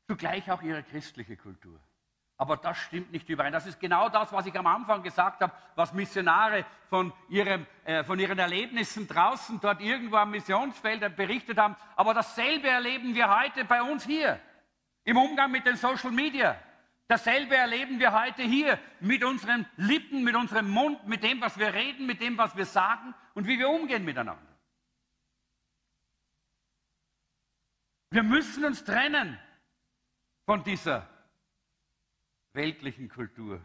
zugleich auch ihre christliche Kultur. Aber das stimmt nicht überein. Das ist genau das, was ich am Anfang gesagt habe, was Missionare von, ihrem, äh, von ihren Erlebnissen draußen dort irgendwo am Missionsfeld berichtet haben. Aber dasselbe erleben wir heute bei uns hier, im Umgang mit den Social Media. Dasselbe erleben wir heute hier mit unseren Lippen, mit unserem Mund, mit dem, was wir reden, mit dem, was wir sagen und wie wir umgehen miteinander. Wir müssen uns trennen von dieser weltlichen Kultur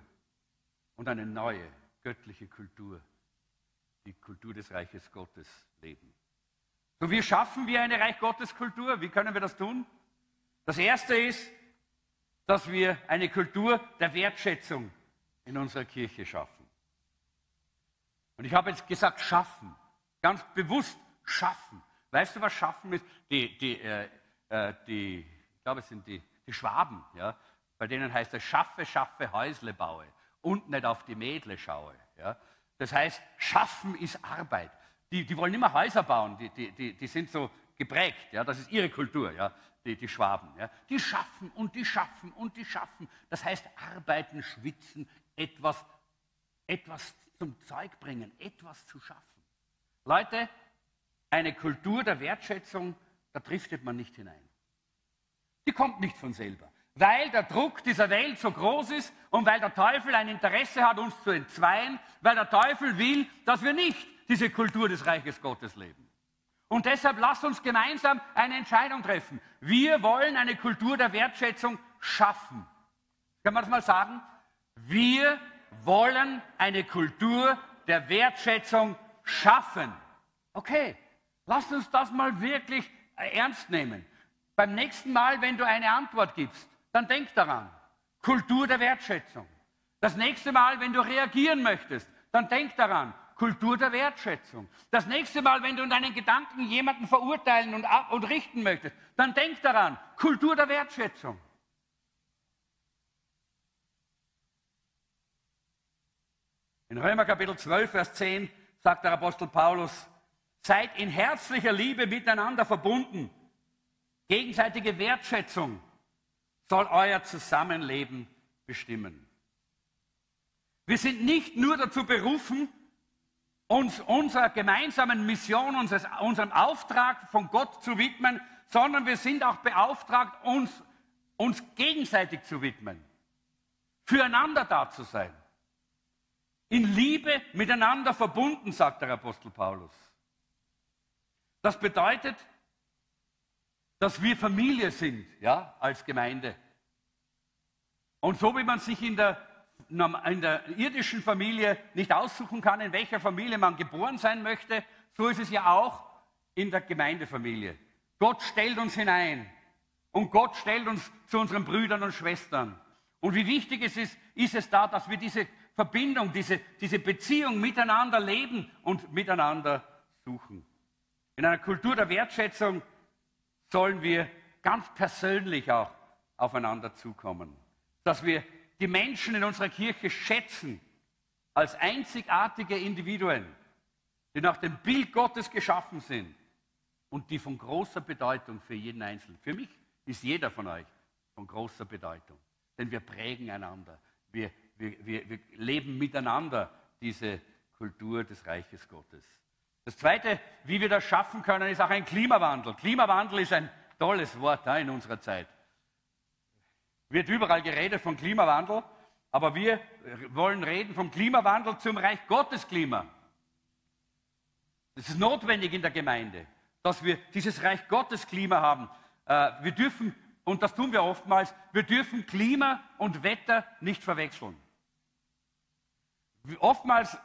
und eine neue göttliche Kultur, die Kultur des Reiches Gottes leben. So, wie schaffen wir eine Reich Gottes Kultur? Wie können wir das tun? Das erste ist, dass wir eine Kultur der Wertschätzung in unserer Kirche schaffen. Und ich habe jetzt gesagt, schaffen. Ganz bewusst schaffen. Weißt du, was schaffen ist? Die, die, äh, äh die ich glaube, es sind die, die Schwaben, ja, bei denen heißt es, schaffe, schaffe, Häusle baue und nicht auf die Mädle schaue. Ja. Das heißt, schaffen ist Arbeit. Die, die wollen immer Häuser bauen, die, die, die, die sind so geprägt, ja, das ist ihre Kultur, ja, die, die Schwaben. Ja. Die schaffen und die schaffen und die schaffen. Das heißt, arbeiten, schwitzen, etwas, etwas zum Zeug bringen, etwas zu schaffen. Leute, eine Kultur der Wertschätzung, da driftet man nicht hinein. Die kommt nicht von selber. Weil der Druck dieser Welt so groß ist und weil der Teufel ein Interesse hat, uns zu entzweien, weil der Teufel will, dass wir nicht diese Kultur des Reiches Gottes leben. Und deshalb lasst uns gemeinsam eine Entscheidung treffen. Wir wollen eine Kultur der Wertschätzung schaffen. Kann man das mal sagen? Wir wollen eine Kultur der Wertschätzung schaffen. Okay, lasst uns das mal wirklich ernst nehmen. Beim nächsten Mal, wenn du eine Antwort gibst, dann denk daran. Kultur der Wertschätzung. Das nächste Mal, wenn du reagieren möchtest, dann denk daran. Kultur der Wertschätzung. Das nächste Mal, wenn du in deinen Gedanken jemanden verurteilen und, und richten möchtest, dann denk daran, Kultur der Wertschätzung. In Römer Kapitel 12, Vers 10 sagt der Apostel Paulus, seid in herzlicher Liebe miteinander verbunden. Gegenseitige Wertschätzung soll euer Zusammenleben bestimmen. Wir sind nicht nur dazu berufen, uns unserer gemeinsamen Mission, unseres, unserem Auftrag von Gott zu widmen, sondern wir sind auch beauftragt, uns, uns gegenseitig zu widmen, füreinander da zu sein, in Liebe miteinander verbunden, sagt der Apostel Paulus. Das bedeutet, dass wir Familie sind, ja, als Gemeinde. Und so wie man sich in der in der irdischen Familie nicht aussuchen kann, in welcher Familie man geboren sein möchte, so ist es ja auch in der Gemeindefamilie. Gott stellt uns hinein und Gott stellt uns zu unseren Brüdern und Schwestern. Und wie wichtig es ist, ist es da, dass wir diese Verbindung, diese, diese Beziehung miteinander leben und miteinander suchen. In einer Kultur der Wertschätzung sollen wir ganz persönlich auch aufeinander zukommen. Dass wir die Menschen in unserer Kirche schätzen als einzigartige Individuen, die nach dem Bild Gottes geschaffen sind und die von großer Bedeutung für jeden Einzelnen. Für mich ist jeder von euch von großer Bedeutung, denn wir prägen einander, wir, wir, wir, wir leben miteinander diese Kultur des Reiches Gottes. Das Zweite, wie wir das schaffen können, ist auch ein Klimawandel. Klimawandel ist ein tolles Wort in unserer Zeit. Wird überall geredet von Klimawandel, aber wir wollen reden vom Klimawandel zum Reich Gottes Klima. Es ist notwendig in der Gemeinde, dass wir dieses Reich Gottes Klima haben. Äh, wir dürfen, und das tun wir oftmals, wir dürfen Klima und Wetter nicht verwechseln. Oftmals,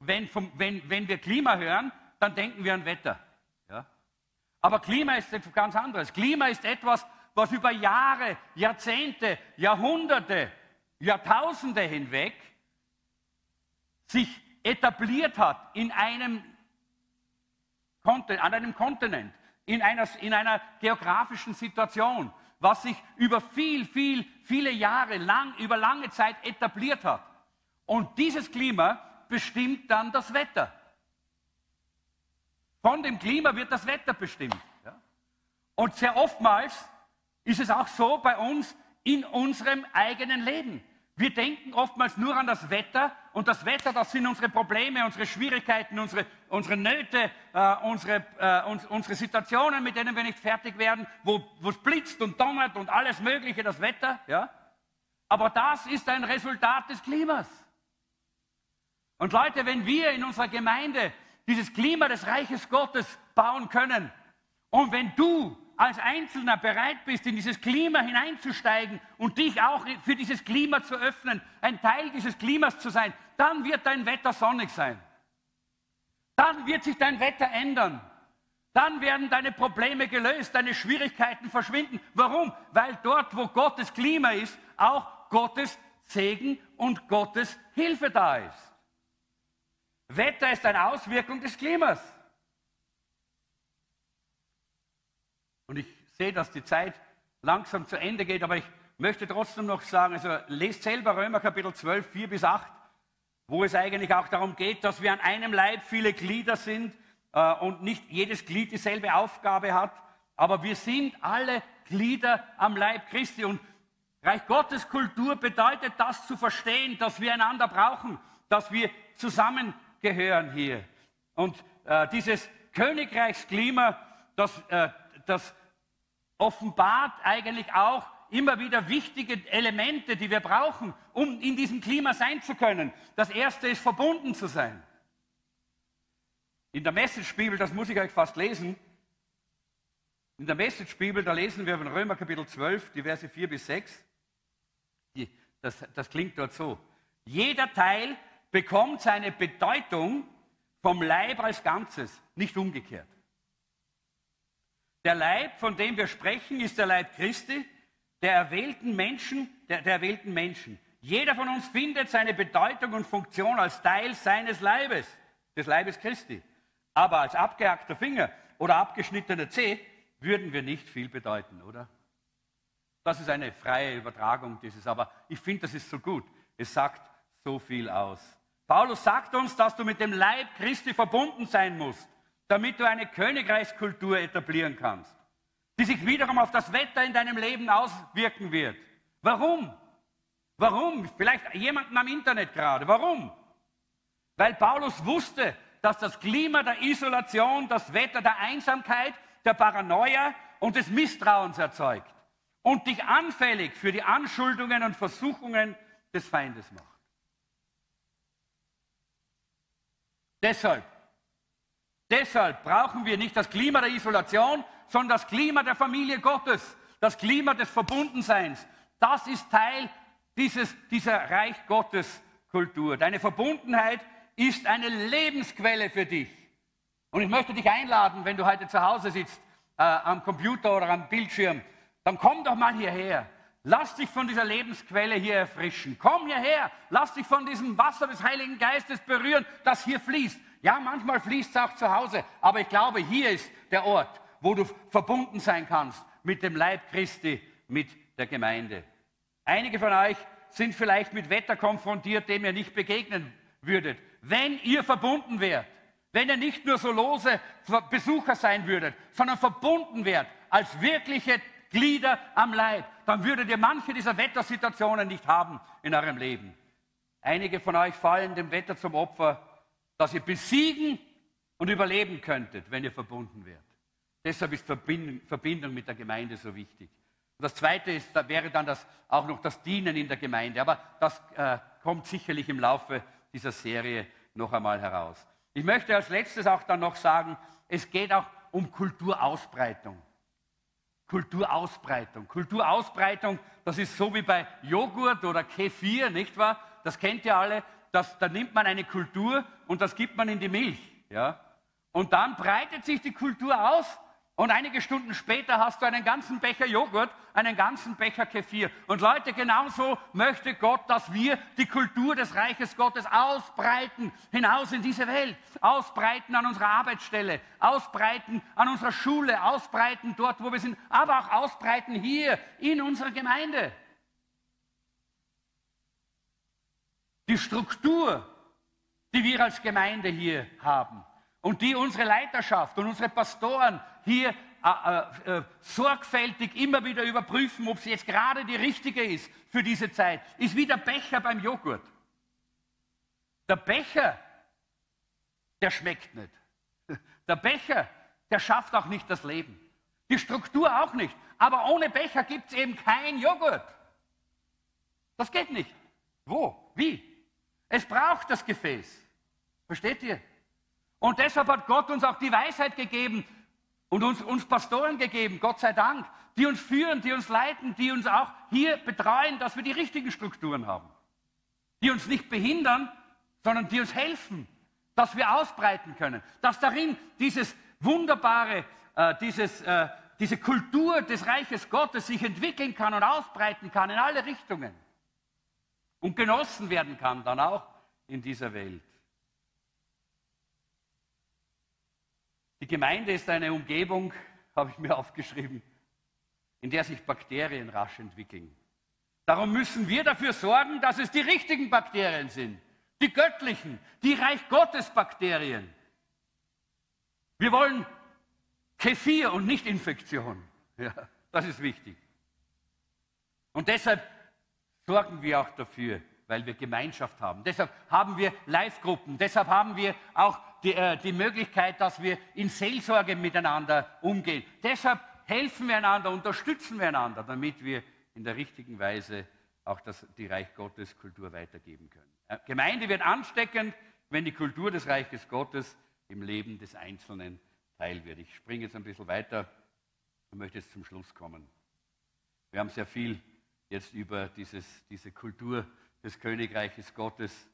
wenn, vom, wenn, wenn wir Klima hören, dann denken wir an Wetter. Ja? Aber Klima ist etwas ganz anderes. Klima ist etwas, was über Jahre, Jahrzehnte, Jahrhunderte, Jahrtausende hinweg sich etabliert hat in einem, an einem Kontinent, in einer, in einer geografischen Situation, was sich über viel, viel, viele Jahre lang, über lange Zeit etabliert hat. Und dieses Klima bestimmt dann das Wetter. Von dem Klima wird das Wetter bestimmt. Und sehr oftmals ist es auch so bei uns in unserem eigenen Leben. Wir denken oftmals nur an das Wetter und das Wetter, das sind unsere Probleme, unsere Schwierigkeiten, unsere, unsere Nöte, äh, unsere, äh, uns, unsere Situationen, mit denen wir nicht fertig werden, wo es blitzt und donnert und alles Mögliche, das Wetter. Ja? Aber das ist ein Resultat des Klimas. Und Leute, wenn wir in unserer Gemeinde dieses Klima des Reiches Gottes bauen können und wenn du als Einzelner bereit bist, in dieses Klima hineinzusteigen und dich auch für dieses Klima zu öffnen, ein Teil dieses Klimas zu sein, dann wird dein Wetter sonnig sein. Dann wird sich dein Wetter ändern. Dann werden deine Probleme gelöst, deine Schwierigkeiten verschwinden. Warum? Weil dort, wo Gottes Klima ist, auch Gottes Segen und Gottes Hilfe da ist. Wetter ist eine Auswirkung des Klimas. Und ich sehe, dass die Zeit langsam zu Ende geht, aber ich möchte trotzdem noch sagen, also lest selber Römer Kapitel 12, 4 bis 8, wo es eigentlich auch darum geht, dass wir an einem Leib viele Glieder sind äh, und nicht jedes Glied dieselbe Aufgabe hat, aber wir sind alle Glieder am Leib Christi und Reich Gottes Kultur bedeutet das zu verstehen, dass wir einander brauchen, dass wir zusammen gehören hier. Und äh, dieses Königreichsklima, das, äh, das offenbart eigentlich auch immer wieder wichtige Elemente, die wir brauchen, um in diesem Klima sein zu können. Das erste ist verbunden zu sein. In der Message-Bibel, das muss ich euch fast lesen, in der Message-Bibel, da lesen wir von Römer Kapitel 12, die Verse 4 bis 6. Die, das, das klingt dort so. Jeder Teil bekommt seine Bedeutung vom Leib als Ganzes, nicht umgekehrt. Der Leib, von dem wir sprechen, ist der Leib Christi, der erwählten Menschen, der, der erwählten Menschen. Jeder von uns findet seine Bedeutung und Funktion als Teil seines Leibes, des Leibes Christi. Aber als abgehackter Finger oder abgeschnittener Zeh würden wir nicht viel bedeuten, oder? Das ist eine freie Übertragung dieses, aber ich finde, das ist so gut. Es sagt so viel aus. Paulus sagt uns, dass du mit dem Leib Christi verbunden sein musst, damit du eine Königreichskultur etablieren kannst, die sich wiederum auf das Wetter in deinem Leben auswirken wird. Warum? Warum? Vielleicht jemanden am Internet gerade. Warum? Weil Paulus wusste, dass das Klima der Isolation, das Wetter der Einsamkeit, der Paranoia und des Misstrauens erzeugt und dich anfällig für die Anschuldungen und Versuchungen des Feindes macht. Deshalb, deshalb brauchen wir nicht das Klima der Isolation, sondern das Klima der Familie Gottes, das Klima des Verbundenseins. Das ist Teil dieses, dieser Reich Gottes Kultur. Deine Verbundenheit ist eine Lebensquelle für dich. Und ich möchte dich einladen, wenn du heute zu Hause sitzt, äh, am Computer oder am Bildschirm, dann komm doch mal hierher. Lass dich von dieser Lebensquelle hier erfrischen. Komm hierher. Lass dich von diesem Wasser des Heiligen Geistes berühren, das hier fließt. Ja, manchmal fließt es auch zu Hause, aber ich glaube, hier ist der Ort, wo du verbunden sein kannst mit dem Leib Christi, mit der Gemeinde. Einige von euch sind vielleicht mit Wetter konfrontiert, dem ihr nicht begegnen würdet. Wenn ihr verbunden wärt, wenn ihr nicht nur so lose Besucher sein würdet, sondern verbunden wärt als wirkliche Glieder am Leib, dann würdet ihr manche dieser Wettersituationen nicht haben in eurem Leben. Einige von euch fallen dem Wetter zum Opfer, dass ihr besiegen und überleben könntet, wenn ihr verbunden wärt. Deshalb ist Verbindung mit der Gemeinde so wichtig. das Zweite ist, da wäre dann das, auch noch das Dienen in der Gemeinde. Aber das äh, kommt sicherlich im Laufe dieser Serie noch einmal heraus. Ich möchte als letztes auch dann noch sagen, es geht auch um Kulturausbreitung. Kulturausbreitung. Kulturausbreitung, das ist so wie bei Joghurt oder Kefir, nicht wahr? Das kennt ihr alle. Das, da nimmt man eine Kultur und das gibt man in die Milch. Ja? Und dann breitet sich die Kultur aus und einige Stunden später hast du einen ganzen Becher Joghurt, einen ganzen Becher Kefir. Und Leute, genauso möchte Gott, dass wir die Kultur des Reiches Gottes ausbreiten, hinaus in diese Welt, ausbreiten an unserer Arbeitsstelle, ausbreiten an unserer Schule, ausbreiten dort, wo wir sind, aber auch ausbreiten hier in unserer Gemeinde. Die Struktur, die wir als Gemeinde hier haben, und die unsere Leiterschaft und unsere Pastoren hier äh, äh, äh, sorgfältig immer wieder überprüfen, ob sie jetzt gerade die richtige ist für diese Zeit, ist wie der Becher beim Joghurt. Der Becher, der schmeckt nicht. Der Becher, der schafft auch nicht das Leben. Die Struktur auch nicht. Aber ohne Becher gibt es eben kein Joghurt. Das geht nicht. Wo? Wie? Es braucht das Gefäß. Versteht ihr? Und deshalb hat Gott uns auch die Weisheit gegeben und uns, uns Pastoren gegeben, Gott sei Dank, die uns führen, die uns leiten, die uns auch hier betreuen, dass wir die richtigen Strukturen haben. Die uns nicht behindern, sondern die uns helfen, dass wir ausbreiten können. Dass darin dieses wunderbare, äh, dieses, äh, diese Kultur des Reiches Gottes sich entwickeln kann und ausbreiten kann in alle Richtungen. Und genossen werden kann dann auch in dieser Welt. Die Gemeinde ist eine Umgebung, habe ich mir aufgeschrieben, in der sich Bakterien rasch entwickeln. Darum müssen wir dafür sorgen, dass es die richtigen Bakterien sind, die göttlichen, die Reich Gottes Bakterien. Wir wollen Kefir und nicht Infektion. Ja, das ist wichtig. Und deshalb sorgen wir auch dafür, weil wir Gemeinschaft haben. Deshalb haben wir Live-Gruppen. Deshalb haben wir auch die, äh, die Möglichkeit, dass wir in Seelsorge miteinander umgehen. Deshalb helfen wir einander, unterstützen wir einander, damit wir in der richtigen Weise auch das, die Reich Gottes Kultur weitergeben können. Äh, Gemeinde wird ansteckend, wenn die Kultur des Reiches Gottes im Leben des Einzelnen Teil wird. Ich springe jetzt ein bisschen weiter und möchte jetzt zum Schluss kommen. Wir haben sehr viel jetzt über dieses, diese Kultur des Königreiches Gottes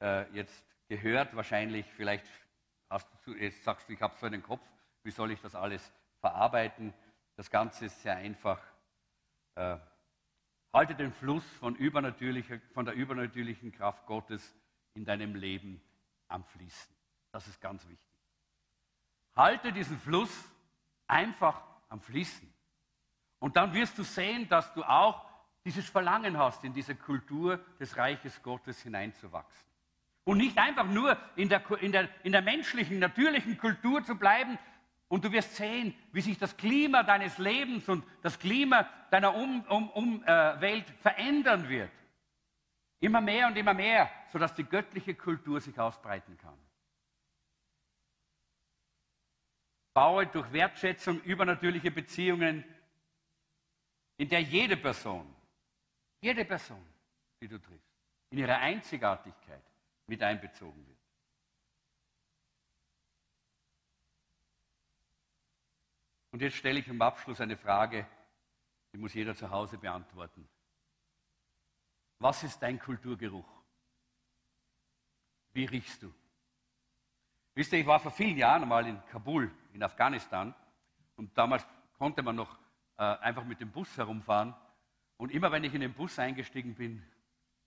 äh, jetzt gehört. Wahrscheinlich, vielleicht hast du, jetzt sagst du, ich habe so einen Kopf, wie soll ich das alles verarbeiten? Das Ganze ist sehr einfach. Äh, halte den Fluss von, übernatürlicher, von der übernatürlichen Kraft Gottes in deinem Leben am Fließen. Das ist ganz wichtig. Halte diesen Fluss einfach am Fließen. Und dann wirst du sehen, dass du auch dieses Verlangen hast, in diese Kultur des Reiches Gottes hineinzuwachsen. Und nicht einfach nur in der, in der, in der menschlichen, natürlichen Kultur zu bleiben. Und du wirst sehen, wie sich das Klima deines Lebens und das Klima deiner um, um, um, äh, verändern wird. Immer mehr und immer mehr, sodass die göttliche Kultur sich ausbreiten kann. Baue durch Wertschätzung übernatürliche Beziehungen, in der jede Person jede Person, die du triffst, in ihrer Einzigartigkeit mit einbezogen wird. Und jetzt stelle ich im Abschluss eine Frage, die muss jeder zu Hause beantworten. Was ist dein Kulturgeruch? Wie riechst du? Wisst ihr, ich war vor vielen Jahren mal in Kabul, in Afghanistan, und damals konnte man noch äh, einfach mit dem Bus herumfahren. Und immer wenn ich in den Bus eingestiegen bin,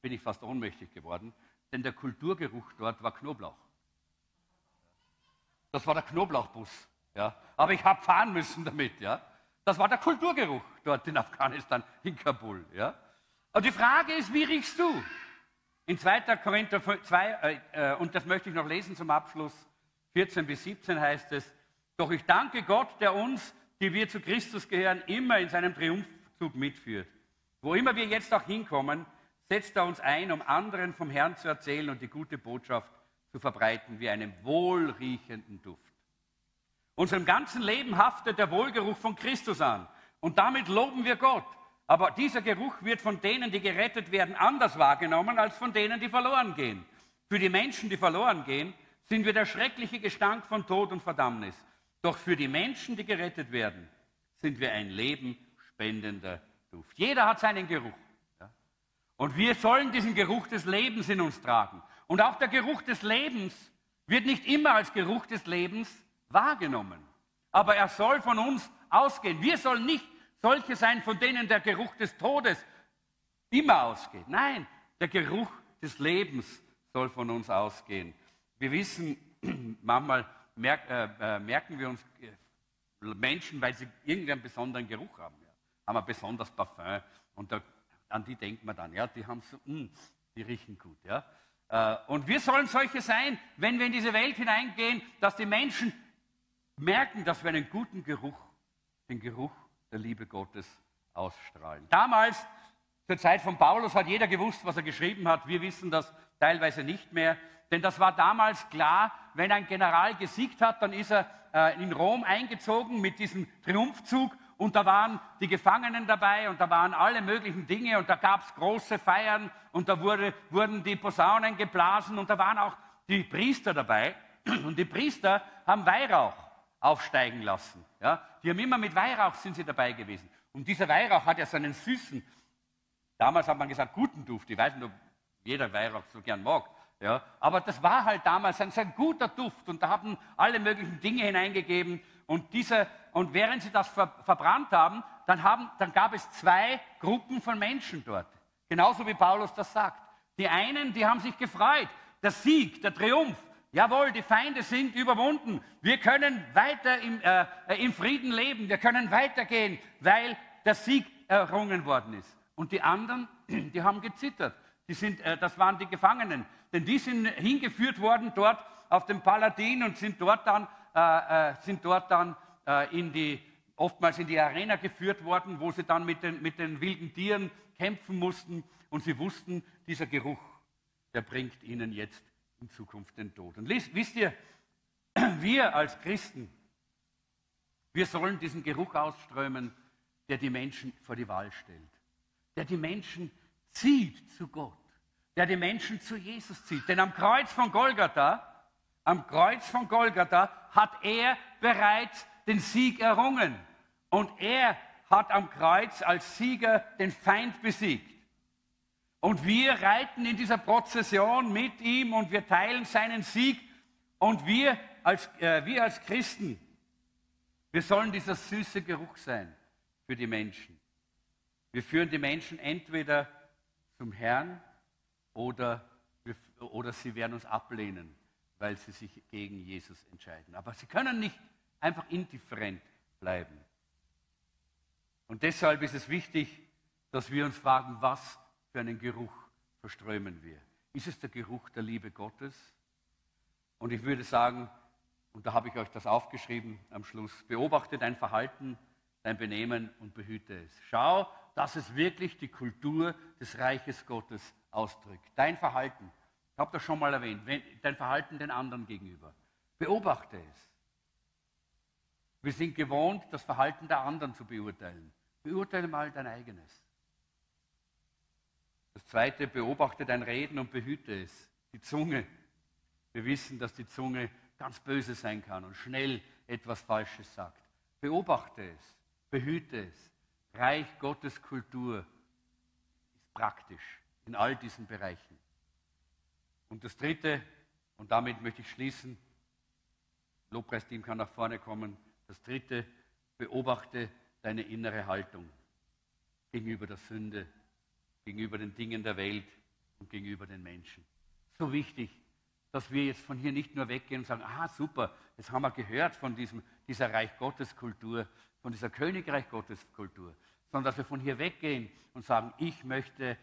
bin ich fast ohnmächtig geworden, denn der Kulturgeruch dort war Knoblauch. Das war der Knoblauchbus. Ja. Aber ich habe fahren müssen damit. Ja. Das war der Kulturgeruch dort in Afghanistan, in Kabul. Ja. Und die Frage ist, wie riechst du? In 2. Korinther 2, äh, äh, und das möchte ich noch lesen zum Abschluss, 14 bis 17 heißt es, doch ich danke Gott, der uns, die wir zu Christus gehören, immer in seinem Triumphzug mitführt. Wo immer wir jetzt auch hinkommen, setzt er uns ein, um anderen vom Herrn zu erzählen und die gute Botschaft zu verbreiten wie einen wohlriechenden Duft. Unserem ganzen Leben haftet der Wohlgeruch von Christus an. Und damit loben wir Gott. Aber dieser Geruch wird von denen, die gerettet werden, anders wahrgenommen als von denen, die verloren gehen. Für die Menschen, die verloren gehen, sind wir der schreckliche Gestank von Tod und Verdammnis. Doch für die Menschen, die gerettet werden, sind wir ein lebenspendender Duft. Jeder hat seinen Geruch. Ja? Und wir sollen diesen Geruch des Lebens in uns tragen. Und auch der Geruch des Lebens wird nicht immer als Geruch des Lebens wahrgenommen. Aber er soll von uns ausgehen. Wir sollen nicht solche sein, von denen der Geruch des Todes immer ausgeht. Nein, der Geruch des Lebens soll von uns ausgehen. Wir wissen, manchmal äh, äh, merken wir uns äh, Menschen, weil sie irgendeinen besonderen Geruch haben. Haben ein besonderes Parfum und da, an die denkt man dann, ja, die haben so, mh, hm, die riechen gut. Ja. Äh, und wir sollen solche sein, wenn wir in diese Welt hineingehen, dass die Menschen merken, dass wir einen guten Geruch, den Geruch der Liebe Gottes ausstrahlen. Damals, zur Zeit von Paulus, hat jeder gewusst, was er geschrieben hat. Wir wissen das teilweise nicht mehr. Denn das war damals klar, wenn ein General gesiegt hat, dann ist er äh, in Rom eingezogen mit diesem Triumphzug und da waren die Gefangenen dabei und da waren alle möglichen Dinge und da gab es große Feiern und da wurde, wurden die Posaunen geblasen und da waren auch die Priester dabei und die Priester haben Weihrauch aufsteigen lassen. Ja? Die haben immer mit Weihrauch sind sie dabei gewesen. Und dieser Weihrauch hat ja seinen süßen, damals hat man gesagt, guten Duft. Ich weiß nicht, ob jeder Weihrauch so gern mag. Ja, aber das war halt damals ein sehr guter Duft und da haben alle möglichen Dinge hineingegeben und, diese, und während sie das ver, verbrannt haben dann, haben, dann gab es zwei Gruppen von Menschen dort. Genauso wie Paulus das sagt. Die einen, die haben sich gefreut. Der Sieg, der Triumph. Jawohl, die Feinde sind überwunden. Wir können weiter im, äh, im Frieden leben. Wir können weitergehen, weil der Sieg errungen worden ist. Und die anderen, die haben gezittert. Die sind, äh, das waren die Gefangenen. Denn die sind hingeführt worden dort auf dem Paladin und sind dort dann, äh, äh, sind dort dann äh, in die, oftmals in die Arena geführt worden, wo sie dann mit den, mit den wilden Tieren kämpfen mussten. Und sie wussten, dieser Geruch, der bringt ihnen jetzt in Zukunft den Tod. Und wisst ihr, wir als Christen, wir sollen diesen Geruch ausströmen, der die Menschen vor die Wahl stellt, der die Menschen zieht zu Gott der die Menschen zu Jesus zieht. Denn am Kreuz von Golgatha, am Kreuz von Golgatha hat er bereits den Sieg errungen. Und er hat am Kreuz als Sieger den Feind besiegt. Und wir reiten in dieser Prozession mit ihm und wir teilen seinen Sieg. Und wir als, äh, wir als Christen, wir sollen dieser süße Geruch sein für die Menschen. Wir führen die Menschen entweder zum Herrn oder, oder sie werden uns ablehnen, weil sie sich gegen Jesus entscheiden. Aber sie können nicht einfach indifferent bleiben. Und deshalb ist es wichtig, dass wir uns fragen, was für einen Geruch verströmen wir. Ist es der Geruch der Liebe Gottes? Und ich würde sagen, und da habe ich euch das aufgeschrieben am Schluss, beobachte dein Verhalten, dein Benehmen und behüte es. Schau, dass es wirklich die Kultur des Reiches Gottes ausdrückt. Dein Verhalten, ich habe das schon mal erwähnt, dein Verhalten den anderen gegenüber. Beobachte es. Wir sind gewohnt, das Verhalten der anderen zu beurteilen. Beurteile mal dein eigenes. Das zweite, beobachte dein Reden und behüte es. Die Zunge. Wir wissen, dass die Zunge ganz böse sein kann und schnell etwas Falsches sagt. Beobachte es, behüte es. Reich Gottes Kultur ist praktisch in all diesen Bereichen. Und das Dritte, und damit möchte ich schließen, Lobpreisteam kann nach vorne kommen. Das Dritte, beobachte deine innere Haltung gegenüber der Sünde, gegenüber den Dingen der Welt und gegenüber den Menschen. So wichtig, dass wir jetzt von hier nicht nur weggehen und sagen, ah super, jetzt haben wir gehört von diesem, dieser Reich Gottes Kultur, von dieser Königreich Gottes Kultur, sondern dass wir von hier weggehen und sagen, ich möchte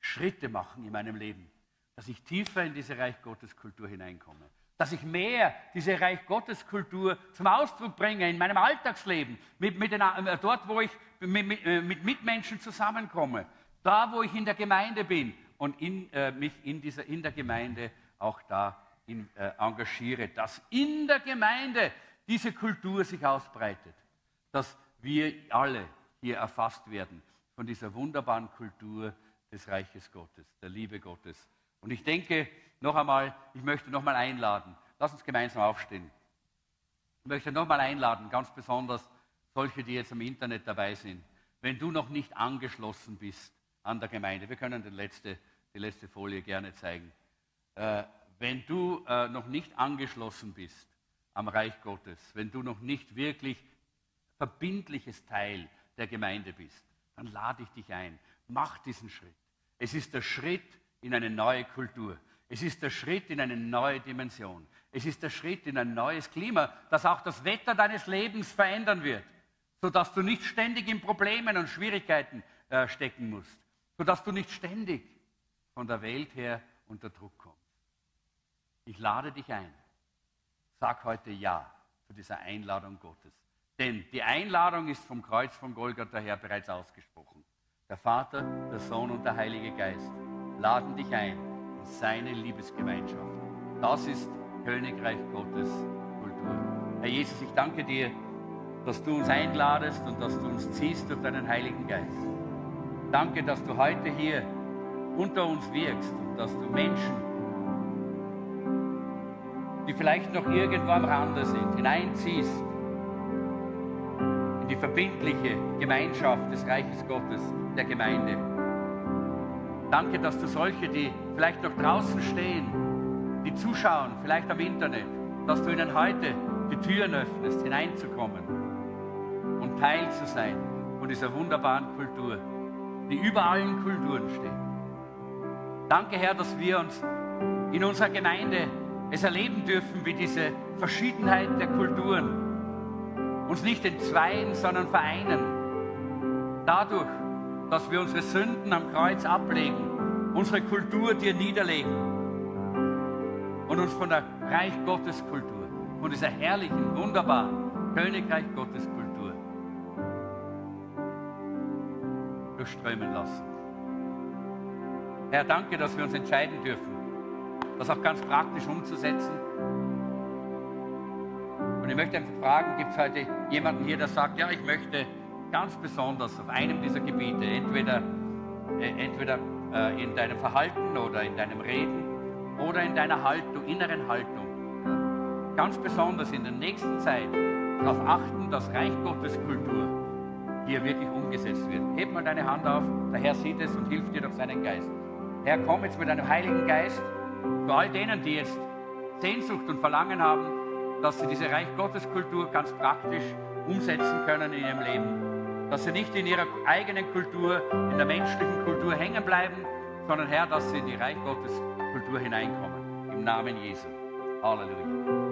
Schritte machen in meinem Leben, dass ich tiefer in diese Reich Gottes Kultur hineinkomme, dass ich mehr diese Reich Gottes Kultur zum Ausdruck bringe in meinem Alltagsleben, mit, mit den, äh, dort, wo ich mit, mit, äh, mit, Mitmenschen zusammenkomme, da, wo ich in der Gemeinde bin und in, äh, mich in, dieser, in der Gemeinde auch da in, äh, engagiere, dass in der Gemeinde diese Kultur sich ausbreitet, dass wir alle hier erfasst werden von dieser wunderbaren Kultur des Reiches Gottes, der Liebe Gottes. Und ich denke, noch einmal, ich möchte noch mal einladen, lass uns gemeinsam aufstehen. Ich möchte noch mal einladen, ganz besonders solche, die jetzt im Internet dabei sind, wenn du noch nicht angeschlossen bist an der Gemeinde. Wir können die letzte, die letzte Folie gerne zeigen. Äh, wenn du äh, noch nicht angeschlossen bist am Reich Gottes, wenn du noch nicht wirklich verbindliches Teil der Gemeinde bist, dann lade ich dich ein. Mach diesen Schritt. Es ist der Schritt in eine neue Kultur. Es ist der Schritt in eine neue Dimension. Es ist der Schritt in ein neues Klima, das auch das Wetter deines Lebens verändern wird, sodass du nicht ständig in Problemen und Schwierigkeiten äh, stecken musst, sodass du nicht ständig von der Welt her unter Druck kommst. Ich lade dich ein. Sag heute Ja zu dieser Einladung Gottes. Denn die Einladung ist vom Kreuz von Golgatha her bereits ausgesprochen. Der Vater, der Sohn und der Heilige Geist laden dich ein in seine Liebesgemeinschaft. Das ist Königreich Gottes Kultur. Herr Jesus, ich danke dir, dass du uns einladest und dass du uns ziehst durch deinen Heiligen Geist. Danke, dass du heute hier unter uns wirkst und dass du Menschen, die vielleicht noch irgendwo am Rande sind, hineinziehst in die verbindliche Gemeinschaft des Reiches Gottes, der Gemeinde. Danke, dass du solche, die vielleicht noch draußen stehen, die zuschauen, vielleicht am Internet, dass du ihnen heute die Türen öffnest, hineinzukommen und Teil zu sein von dieser wunderbaren Kultur, die über allen Kulturen steht. Danke, Herr, dass wir uns in unserer Gemeinde es erleben dürfen, wie diese Verschiedenheit der Kulturen uns nicht entzweien, sondern vereinen. Dadurch, dass wir unsere Sünden am Kreuz ablegen, unsere Kultur dir niederlegen und uns von der Reich Gottes Kultur, von dieser herrlichen, wunderbaren Königreich Gottes Kultur durchströmen lassen. Herr, danke, dass wir uns entscheiden dürfen, das auch ganz praktisch umzusetzen. Und ich möchte einfach fragen, gibt es heute jemanden hier, der sagt, ja, ich möchte ganz besonders auf einem dieser Gebiete, entweder, äh, entweder äh, in deinem Verhalten oder in deinem Reden oder in deiner Haltung, inneren Haltung, ganz besonders in der nächsten Zeit darauf achten, dass Reich Gottes Kultur hier wirklich umgesetzt wird. Heb mal deine Hand auf, der Herr sieht es und hilft dir durch seinen Geist. Herr, komm jetzt mit deinem Heiligen Geist zu all denen, die jetzt Sehnsucht und Verlangen haben, dass sie diese Reich Gottes Kultur ganz praktisch umsetzen können in ihrem Leben. Dass sie nicht in ihrer eigenen Kultur, in der menschlichen Kultur hängen bleiben, sondern Herr, dass sie in die Reich Gottes Kultur hineinkommen. Im Namen Jesu. Halleluja.